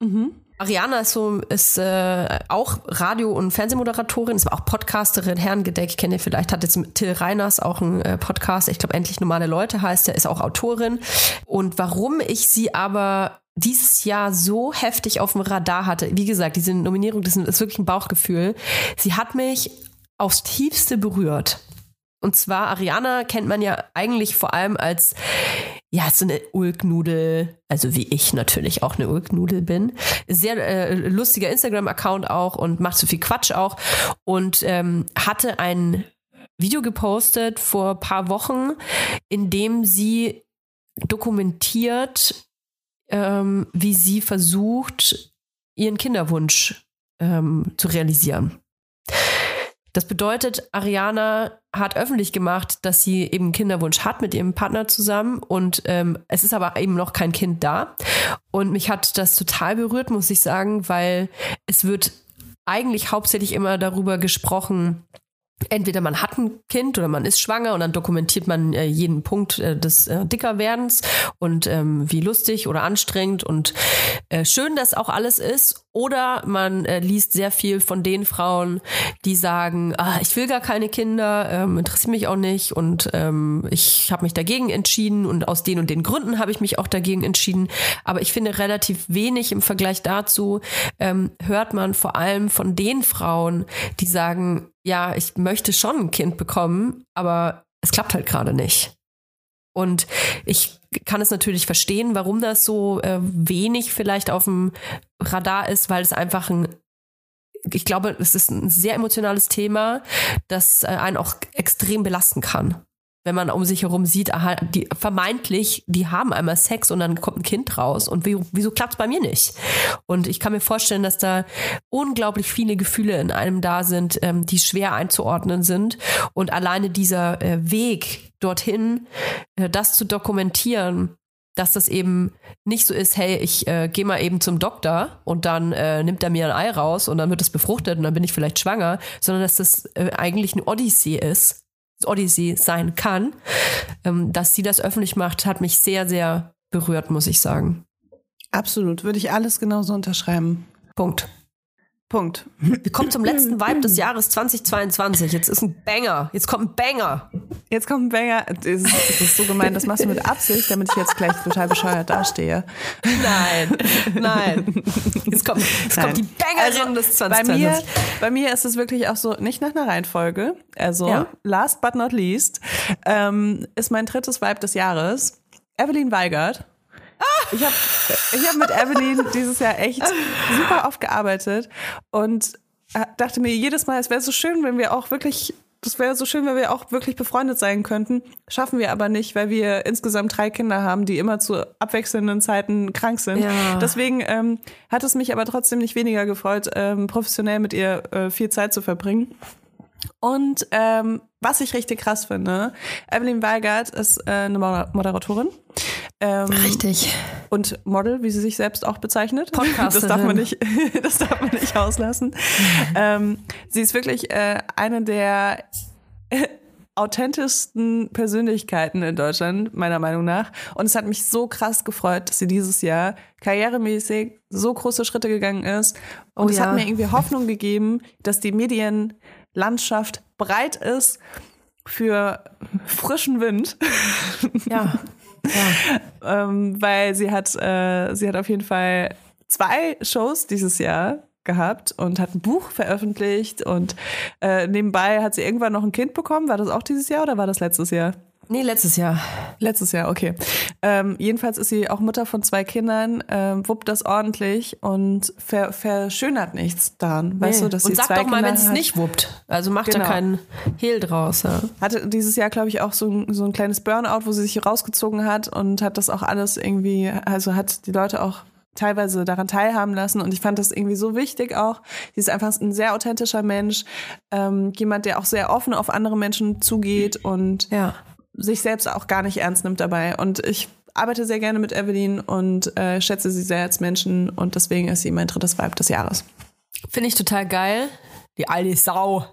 Mhm. Ariana ist so ist äh, auch Radio- und Fernsehmoderatorin, ist aber auch Podcasterin, Herrengedeck, kennt ihr vielleicht, hat jetzt mit Till Reiners auch einen äh, Podcast, ich glaube endlich normale Leute heißt er, ist auch Autorin. Und warum ich sie aber dieses Jahr so heftig auf dem Radar hatte, wie gesagt, diese Nominierung, das ist wirklich ein Bauchgefühl. Sie hat mich aufs tiefste berührt. Und zwar, Ariana kennt man ja eigentlich vor allem als, ja, so eine Ulknudel, also wie ich natürlich auch eine Ulknudel bin. Sehr äh, lustiger Instagram-Account auch und macht so viel Quatsch auch. Und ähm, hatte ein Video gepostet vor ein paar Wochen, in dem sie dokumentiert, ähm, wie sie versucht, ihren Kinderwunsch ähm, zu realisieren. Das bedeutet, Ariana hat öffentlich gemacht, dass sie eben einen Kinderwunsch hat mit ihrem Partner zusammen und ähm, es ist aber eben noch kein Kind da. Und mich hat das total berührt, muss ich sagen, weil es wird eigentlich hauptsächlich immer darüber gesprochen, entweder man hat ein Kind oder man ist schwanger und dann dokumentiert man äh, jeden Punkt äh, des äh, Dickerwerdens und ähm, wie lustig oder anstrengend und äh, schön das auch alles ist. Oder man äh, liest sehr viel von den Frauen, die sagen, ah, ich will gar keine Kinder, ähm, interessiert mich auch nicht und ähm, ich habe mich dagegen entschieden und aus den und den Gründen habe ich mich auch dagegen entschieden. Aber ich finde relativ wenig im Vergleich dazu ähm, hört man vor allem von den Frauen, die sagen, ja, ich möchte schon ein Kind bekommen, aber es klappt halt gerade nicht. Und ich kann es natürlich verstehen, warum das so äh, wenig vielleicht auf dem Radar ist, weil es einfach ein, ich glaube, es ist ein sehr emotionales Thema, das äh, einen auch extrem belasten kann. Wenn man um sich herum sieht, aha, die vermeintlich, die haben einmal Sex und dann kommt ein Kind raus und wie, wieso klappt es bei mir nicht? Und ich kann mir vorstellen, dass da unglaublich viele Gefühle in einem da sind, ähm, die schwer einzuordnen sind. Und alleine dieser äh, Weg dorthin, äh, das zu dokumentieren, dass das eben nicht so ist, hey, ich äh, gehe mal eben zum Doktor und dann äh, nimmt er mir ein Ei raus und dann wird es befruchtet und dann bin ich vielleicht schwanger, sondern dass das äh, eigentlich eine Odyssee ist, Odyssee sein kann. Ähm, dass sie das öffentlich macht, hat mich sehr, sehr berührt, muss ich sagen. Absolut, würde ich alles genauso unterschreiben. Punkt. Punkt. Wir kommen zum letzten Vibe des Jahres 2022. Jetzt ist ein Banger. Jetzt kommt ein Banger. Jetzt kommt ein Banger. Das ist, das ist so gemein, das machst du mit Absicht, damit ich jetzt gleich total bescheuert dastehe. Nein, nein. Jetzt kommt, jetzt kommt Nein. die Bangerin Also, des bei mir, 2022. bei mir ist es wirklich auch so, nicht nach einer Reihenfolge. Also, Ja. last but not least, ähm, ist mein drittes Vibe des Jahres Evelyn Weigert. Ich habe ich hab mit Evelyn dieses Jahr echt super oft gearbeitet und äh, dachte mir jedes Mal, es wäre so schön, wenn wir auch wirklich, das wäre so schön, wenn wir auch wirklich befreundet sein könnten. Schaffen wir aber nicht, weil wir insgesamt drei Kinder haben, die immer zu abwechselnden Zeiten krank sind. Ja. Deswegen ähm, hat es mich aber trotzdem nicht weniger gefreut, ähm, professionell mit ihr äh, viel Zeit zu verbringen. Und ähm, was ich richtig krass finde, Evelyn Weigert ist äh, eine Moder- Moderatorin. Ähm, Richtig. und Model, wie sie sich selbst auch bezeichnet. Podcasterin. Das darf man nicht, das darf man nicht auslassen. ähm, sie ist wirklich äh, eine der authentischsten Persönlichkeiten in Deutschland, meiner Meinung nach. Und es hat mich so krass gefreut, dass sie dieses Jahr karrieremäßig so große Schritte gegangen ist. Und Oh es ja. hat mir irgendwie Hoffnung gegeben, dass die Medienlandschaft bereit ist für frischen Wind. Ja. ähm, weil sie hat, äh, sie hat auf jeden Fall zwei Shows dieses Jahr gehabt und hat ein Buch veröffentlicht und äh, nebenbei hat sie irgendwann noch ein Kind bekommen. War das auch dieses Jahr oder war das letztes Jahr? Nee, letztes Jahr. Letztes Jahr, okay. Ähm, jedenfalls ist sie auch Mutter von zwei Kindern, ähm, wuppt das ordentlich und ver verschönert nichts daran. Weißt du, dass sie Und sag zwei doch mal, wenn es nicht wuppt. Also macht Genau. da keinen Hehl draus. Ja. Hatte dieses Jahr, glaube ich, auch so ein, so ein kleines Burnout, wo sie sich rausgezogen hat und hat das auch alles irgendwie, also hat die Leute auch teilweise daran teilhaben lassen und ich fand das irgendwie so wichtig auch. Sie ist einfach ein sehr authentischer Mensch, ähm, jemand, der auch sehr offen auf andere Menschen zugeht und ja. Sich selbst auch gar nicht ernst nimmt dabei. Und ich arbeite sehr gerne mit Evelyn und äh, schätze sie sehr als Menschen und deswegen ist sie mein drittes Vibe des Jahres. Finde ich total geil. Die alte Sau.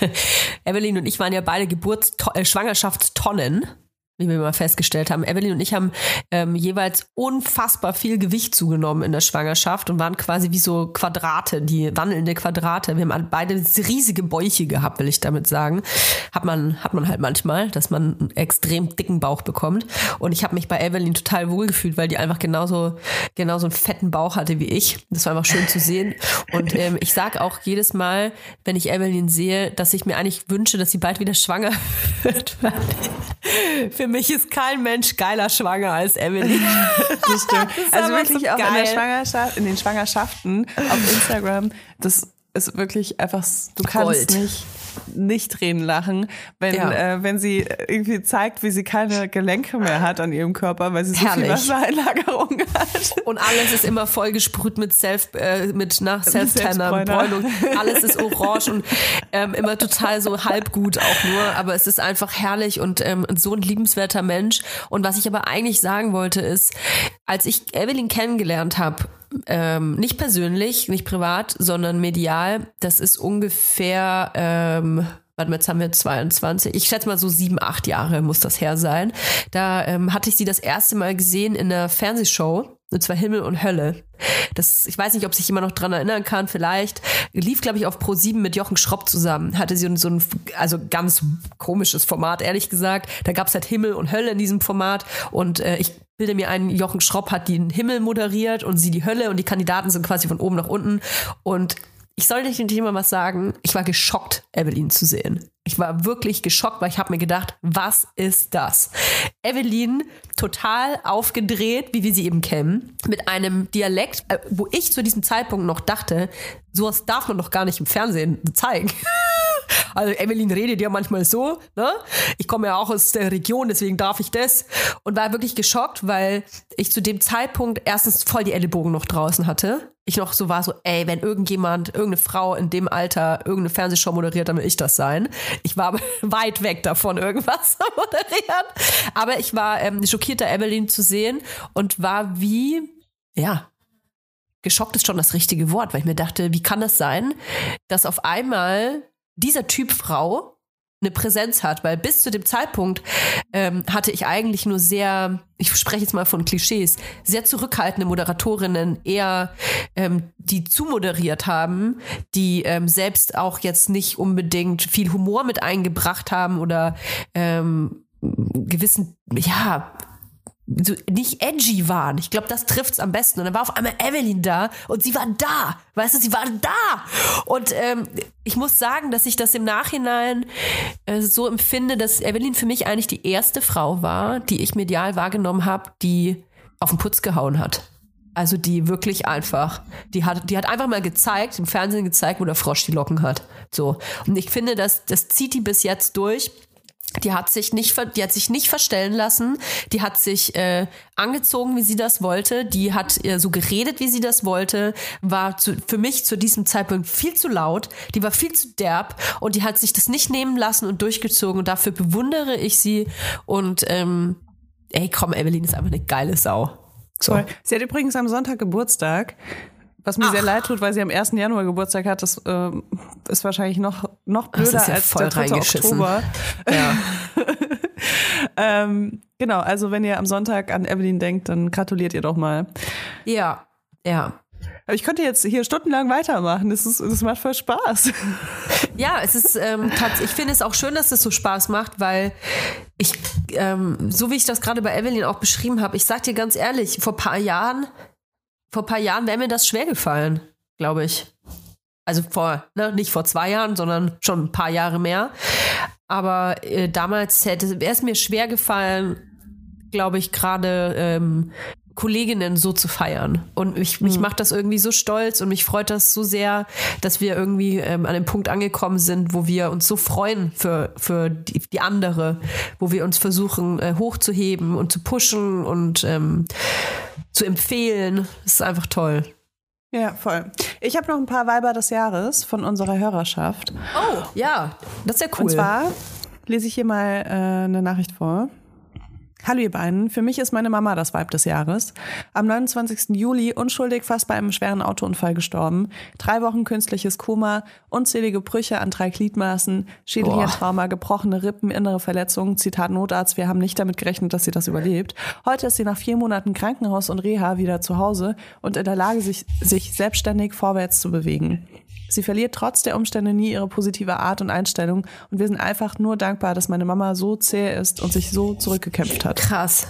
Evelyn und ich waren ja beide Geburts äh, Schwangerschaftstonnen, wie wir mal festgestellt haben. Evelyn und ich haben ähm, jeweils unfassbar viel Gewicht zugenommen in der Schwangerschaft und waren quasi wie so Quadrate, die wandelnde Quadrate. Wir haben beide riesige Bäuche gehabt, will ich damit sagen. Hat man, hat man halt manchmal, dass man einen extrem dicken Bauch bekommt. Und ich habe mich bei Evelyn total wohlgefühlt, weil die einfach genauso, genauso einen fetten Bauch hatte wie ich. Das war einfach schön zu sehen. Und ähm, ich sage auch jedes Mal, wenn ich Evelyn sehe, dass ich mir eigentlich wünsche, dass sie bald wieder schwanger wird. Für mich ist kein Mensch geiler schwanger als Evelyn. Das stimmt. ist also wirklich so auch in der. Schwangerschaft, in den Schwangerschaften auf Instagram, das ist wirklich einfach, du kannst Gold. nicht nicht Tränen lachen, wenn, Ja. äh, wenn sie irgendwie zeigt, wie sie keine Gelenke mehr hat an ihrem Körper, weil sie so Herrlich. viel Wassereinlagerung hat. Und alles ist immer voll gesprüht mit Self, äh, mit nach Self-Tanner. Alles ist orange und ähm, immer total so halb gut auch nur. Aber es ist einfach herrlich und ähm, so ein liebenswerter Mensch. Und was ich aber eigentlich sagen wollte ist, als ich Evelyn kennengelernt habe, ähm, nicht persönlich, nicht privat, sondern medial, das ist ungefähr, ähm, warte mal, jetzt haben wir 22, ich schätze mal so sieben, acht Jahre muss das her sein. Da ähm, hatte ich sie das erste Mal gesehen in einer Fernsehshow, und zwar Himmel und Hölle. Das, ich weiß nicht, ob sich jemand noch dran erinnern kann, vielleicht. Lief, glaube ich, auf Pro 7 mit Jochen Schropp zusammen. Hatte sie so ein, also ganz komisches Format, ehrlich gesagt. Da gab es halt Himmel und Hölle in diesem Format. Und äh, ich bilde mir ein, Jochen Schropp hat den Himmel moderiert und sie die Hölle und die Kandidaten sind quasi von oben nach unten. Und ich soll nicht mal was sagen. Ich war geschockt, Evelyn zu sehen. Ich war wirklich geschockt, weil ich habe mir gedacht, was ist das? Evelyn total aufgedreht, wie wir sie eben kennen, mit einem Dialekt, äh, wo ich zu diesem Zeitpunkt noch dachte, sowas darf man doch gar nicht im Fernsehen zeigen. Also Evelyn redet ja manchmal so, ne? Ich komme ja auch aus der Region, deswegen darf ich das. Und war wirklich geschockt, weil ich zu dem Zeitpunkt erstens voll die Ellenbogen noch draußen hatte. Ich noch so war so, ey, wenn irgendjemand, irgendeine Frau in dem Alter irgendeine Fernsehshow moderiert, dann will ich das sein. Ich war weit weg davon, irgendwas zu moderieren. Aber ich war ähm, schockierter, Evelyn zu sehen und war wie, ja, geschockt ist schon das richtige Wort, weil ich mir dachte, wie kann das sein, dass auf einmal dieser Typ Frau eine Präsenz hat, weil bis zu dem Zeitpunkt ähm, hatte ich eigentlich nur sehr, ich spreche jetzt mal von Klischees, sehr zurückhaltende Moderatorinnen, eher ähm, die zumoderiert haben, die ähm, selbst auch jetzt nicht unbedingt viel Humor mit eingebracht haben oder ähm, gewissen, ja, so nicht edgy waren. Ich glaube, das trifft's am besten. Und dann war auf einmal Evelyn da und sie war da. Weißt du, sie war da. Und ähm, ich muss sagen, dass ich das im Nachhinein äh, so empfinde, dass Evelyn für mich eigentlich die erste Frau war, die ich medial wahrgenommen habe, die auf den Putz gehauen hat. Also die wirklich einfach, die hat, die hat einfach mal gezeigt, im Fernsehen gezeigt, wo der Frosch die Locken hat. So. Und ich finde, dass das zieht die bis jetzt durch. Die hat sich nicht, die hat sich nicht verstellen lassen. Die hat sich äh, angezogen, wie sie das wollte. Die hat äh, so geredet, wie sie das wollte. War zu, für mich zu diesem Zeitpunkt viel zu laut. Die war viel zu derb und die hat sich das nicht nehmen lassen und durchgezogen. Und dafür bewundere ich sie. Und ähm, ey, komm, Evelyn ist einfach eine geile Sau. So. Sie hat übrigens am Sonntag Geburtstag. Was mir sehr leid tut, weil sie am 1. Januar Geburtstag hat, das äh, ist wahrscheinlich noch, noch blöder ist ja als voll der 3. reingeschissen. Oktober. Ja. ähm, genau, also wenn ihr am Sonntag an Evelyn denkt, dann gratuliert ihr doch mal. ja, ja. Aber ich könnte jetzt hier stundenlang weitermachen. Das, ist, das macht voll Spaß. Ja, es ist ähm, ich finde es auch schön, dass es so Spaß macht, weil ich, ähm, so wie ich das gerade bei Evelyn auch beschrieben habe, ich sag dir ganz ehrlich, vor paar Jahren, vor paar Jahren wäre mir das schwer gefallen, glaube ich. Also vor, ne, nicht vor zwei Jahren, sondern schon ein paar Jahre mehr. Aber äh, damals hätte es mir schwer gefallen, glaube ich, gerade ähm, Kolleginnen so zu feiern. Und mich, mich macht das irgendwie so stolz und mich freut das so sehr, dass wir irgendwie ähm, an dem Punkt angekommen sind, wo wir uns so freuen für, für die, die andere, wo wir uns versuchen äh, hochzuheben und zu pushen und ähm, zu empfehlen. Das ist einfach toll. Ja, voll. Ich habe noch ein paar Weiber des Jahres von unserer Hörerschaft. Oh, ja, das ist ja cool. Und zwar lese ich hier mal äh, eine Nachricht vor. Hallo ihr beiden, für mich ist meine Mama das Weib des Jahres. Am 29. Juli unschuldig fast bei einem schweren Autounfall gestorben. Drei Wochen künstliches Koma, unzählige Brüche an drei Gliedmaßen, Schädelhirntrauma, gebrochene Rippen, innere Verletzungen. Zitat Notarzt, wir haben nicht damit gerechnet, dass sie das überlebt. Heute ist sie nach vier Monaten Krankenhaus und Reha wieder zu Hause und in der Lage, sich, sich selbstständig vorwärts zu bewegen. Sie verliert trotz der Umstände nie ihre positive Art und Einstellung und wir sind einfach nur dankbar, dass meine Mama so zäh ist und sich so zurückgekämpft hat. Krass.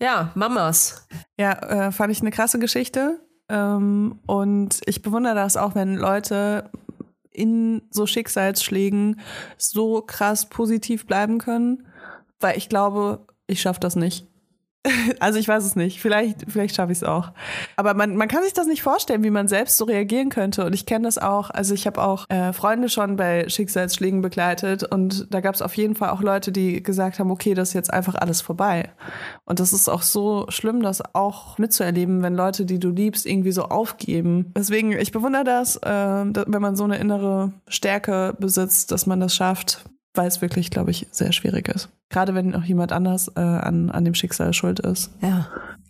Ja, Mamas. Ja, äh, fand ich eine krasse Geschichte. Ähm, und ich bewundere das auch, wenn Leute in so Schicksalsschlägen so krass positiv bleiben können, weil ich glaube, ich schaffe das nicht. Also ich weiß es nicht. Vielleicht, vielleicht schaffe ich es auch. Aber man, man kann sich das nicht vorstellen, wie man selbst so reagieren könnte. Und ich kenne das auch. Also ich habe auch äh, Freunde schon bei Schicksalsschlägen begleitet und da gab es auf jeden Fall auch Leute, die gesagt haben, okay, das ist jetzt einfach alles vorbei. Und das ist auch so schlimm, das auch mitzuerleben, wenn Leute, die du liebst, irgendwie so aufgeben. Deswegen, ich bewundere das, äh, wenn man so eine innere Stärke besitzt, dass man das schafft, weil es wirklich, glaube ich, sehr schwierig ist. Gerade wenn auch jemand anders äh, an, an dem Schicksal schuld ist. Ja.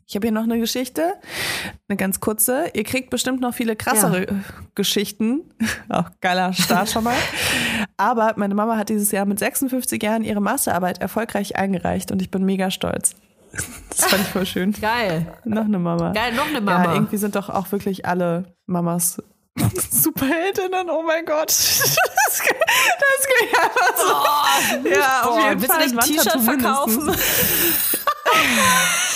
Ich habe hier noch eine Geschichte, eine ganz kurze. Ihr kriegt bestimmt noch viele krassere äh, Geschichten. Auch geiler Start schon mal. Aber meine Mama hat dieses Jahr mit 56 Jahren ihre Masterarbeit erfolgreich eingereicht und ich bin mega stolz. Das fand ich voll schön. Geil. Noch eine Mama. Geil, noch eine Mama. Ja, irgendwie sind doch auch wirklich alle Mamas Superheldinnen. Oh mein Gott. Das, das klingt einfach so. ja, auf Boah, jeden willst Fall. du nicht ein T-Shirt verkaufen?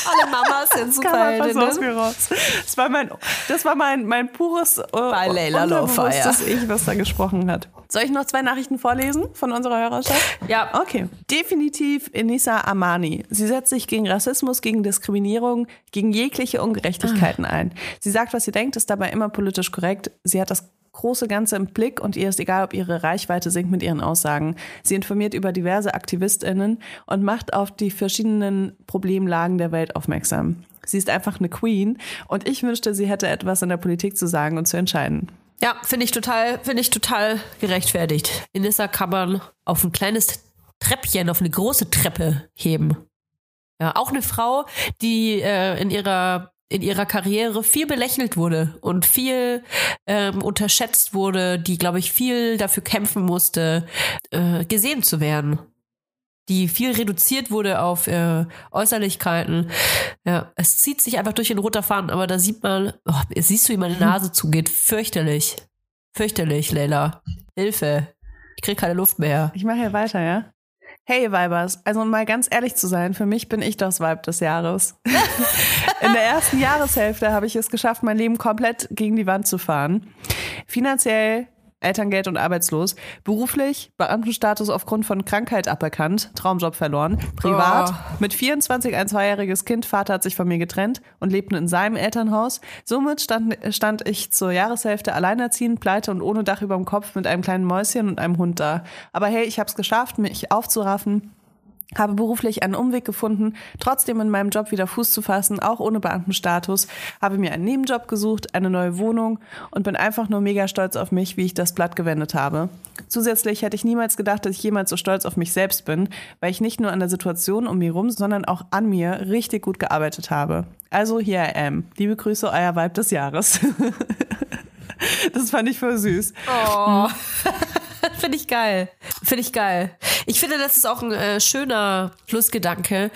Alle Mamas sind Superheldinnen. mir raus. Das war mein, das war mein, mein pures äh, Bei Leila Lowfire. Ich, was da gesprochen hat. Soll ich noch zwei Nachrichten vorlesen von unserer Hörerschaft? Ja. Okay. Definitiv Enisa Amani. Sie setzt sich gegen Rassismus, gegen Diskriminierung, gegen jegliche Ungerechtigkeiten ein. Sie sagt, was sie denkt, ist dabei immer politisch korrekt. Sie hat das große Ganze im Blick und ihr ist egal, ob ihre Reichweite sinkt mit ihren Aussagen. Sie informiert über diverse AktivistInnen und macht auf die verschiedenen Problemlagen der Welt aufmerksam. Sie ist einfach eine Queen und ich wünschte, sie hätte etwas in der Politik zu sagen und zu entscheiden. Ja, finde ich total, finde ich total gerechtfertigt. Inissa kann man auf ein kleines Treppchen, auf eine große Treppe heben. Ja, auch eine Frau, die äh, in ihrer in ihrer Karriere viel belächelt wurde und viel ähm, unterschätzt wurde, die, glaube ich, viel dafür kämpfen musste, äh, gesehen zu werden. Die viel reduziert wurde auf äh, Äußerlichkeiten. Ja, es zieht sich einfach durch den roter Faden, aber da sieht man, oh, siehst du, wie meine Nase zugeht. Fürchterlich. Fürchterlich, Leila. Hilfe. Ich krieg keine Luft mehr. Ich mache hier weiter, ja? Hey, Weibers, also um mal ganz ehrlich zu sein, für mich bin ich das Weib des Jahres. In der ersten Jahreshälfte habe ich es geschafft, mein Leben komplett gegen die Wand zu fahren. Finanziell, Elterngeld und arbeitslos. Beruflich, Beamtenstatus aufgrund von Krankheit aberkannt, Traumjob verloren. Privat, Oh. mit 24 ein zweijähriges Kind, Vater hat sich von mir getrennt und lebte in seinem Elternhaus. Somit stand, stand ich zur Jahreshälfte alleinerziehend, pleite und ohne Dach über dem Kopf mit einem kleinen Mäuschen und einem Hund da. Aber hey, ich habe es geschafft, mich aufzuraffen habe beruflich einen Umweg gefunden, trotzdem in meinem Job wieder Fuß zu fassen, auch ohne Beamtenstatus, habe mir einen Nebenjob gesucht, eine neue Wohnung und bin einfach nur mega stolz auf mich, wie ich das Blatt gewendet habe. Zusätzlich hätte ich niemals gedacht, dass ich jemals so stolz auf mich selbst bin, weil ich nicht nur an der Situation um mich rum, sondern auch an mir richtig gut gearbeitet habe. Also hier I am. Liebe Grüße, euer Vibe des Jahres. das fand ich voll süß. Oh. Finde ich geil. Finde ich geil. Ich finde, das ist auch ein äh, schöner Schlussgedanke.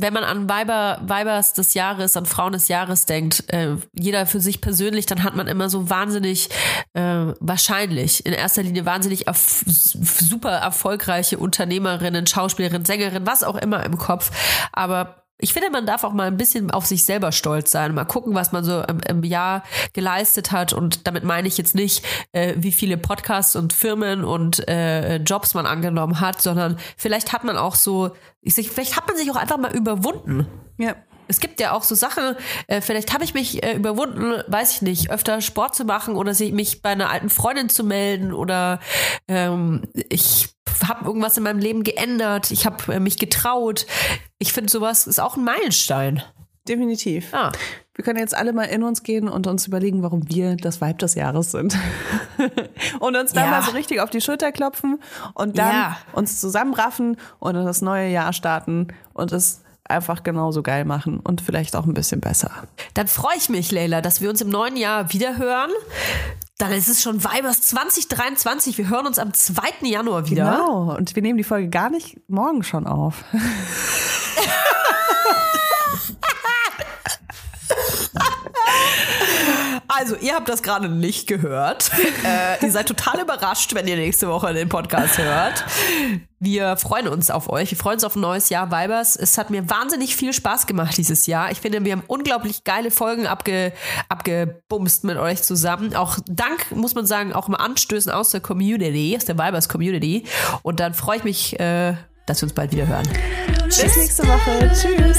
Wenn man an Weiber, Weibers des Jahres, an Frauen des Jahres denkt, äh, jeder für sich persönlich, dann hat man immer so wahnsinnig, äh, wahrscheinlich, in erster Linie wahnsinnig erf super erfolgreiche Unternehmerinnen, Schauspielerinnen, Sängerinnen, was auch immer im Kopf. Aber ich finde, man darf auch mal ein bisschen auf sich selber stolz sein, mal gucken, was man so im, im Jahr geleistet hat. Und damit meine ich jetzt nicht, äh, wie viele Podcasts und Firmen und äh, Jobs man angenommen hat, sondern vielleicht hat man auch so, ich sag, vielleicht hat man sich auch einfach mal überwunden. Ja. Es gibt ja auch so Sachen, äh, vielleicht habe ich mich äh, überwunden, weiß ich nicht, öfter Sport zu machen oder sich, mich bei einer alten Freundin zu melden oder ähm, ich habe irgendwas in meinem Leben geändert, ich habe äh, mich getraut. Ich finde, sowas ist auch ein Meilenstein. Definitiv. Ah. Wir können jetzt alle mal in uns gehen und uns überlegen, warum wir das Vibe des Jahres sind. und uns dann Ja. mal so richtig auf die Schulter klopfen und dann Ja. uns zusammenraffen und in das neue Jahr starten und es einfach genauso geil machen und vielleicht auch ein bisschen besser. Dann freue ich mich, Leila, dass wir uns im neuen Jahr wieder hören. Dann ist es schon Weibers 2023. Wir hören uns am 2. Januar wieder. Genau. Und wir nehmen die Folge gar nicht morgen schon auf. Also, ihr habt das gerade nicht gehört. äh, ihr seid total überrascht, wenn ihr nächste Woche den Podcast hört. Wir freuen uns auf euch. Wir freuen uns auf ein neues Jahr Vibers. Es hat mir wahnsinnig viel Spaß gemacht dieses Jahr. Ich finde, wir haben unglaublich geile Folgen abge, abgebumst mit euch zusammen. Auch dank, muss man sagen, auch mal Anstößen aus der Community, aus der Vibers Community. Und dann freue ich mich, äh, dass wir uns bald wieder hören. Bis nächste Woche. Tschüss.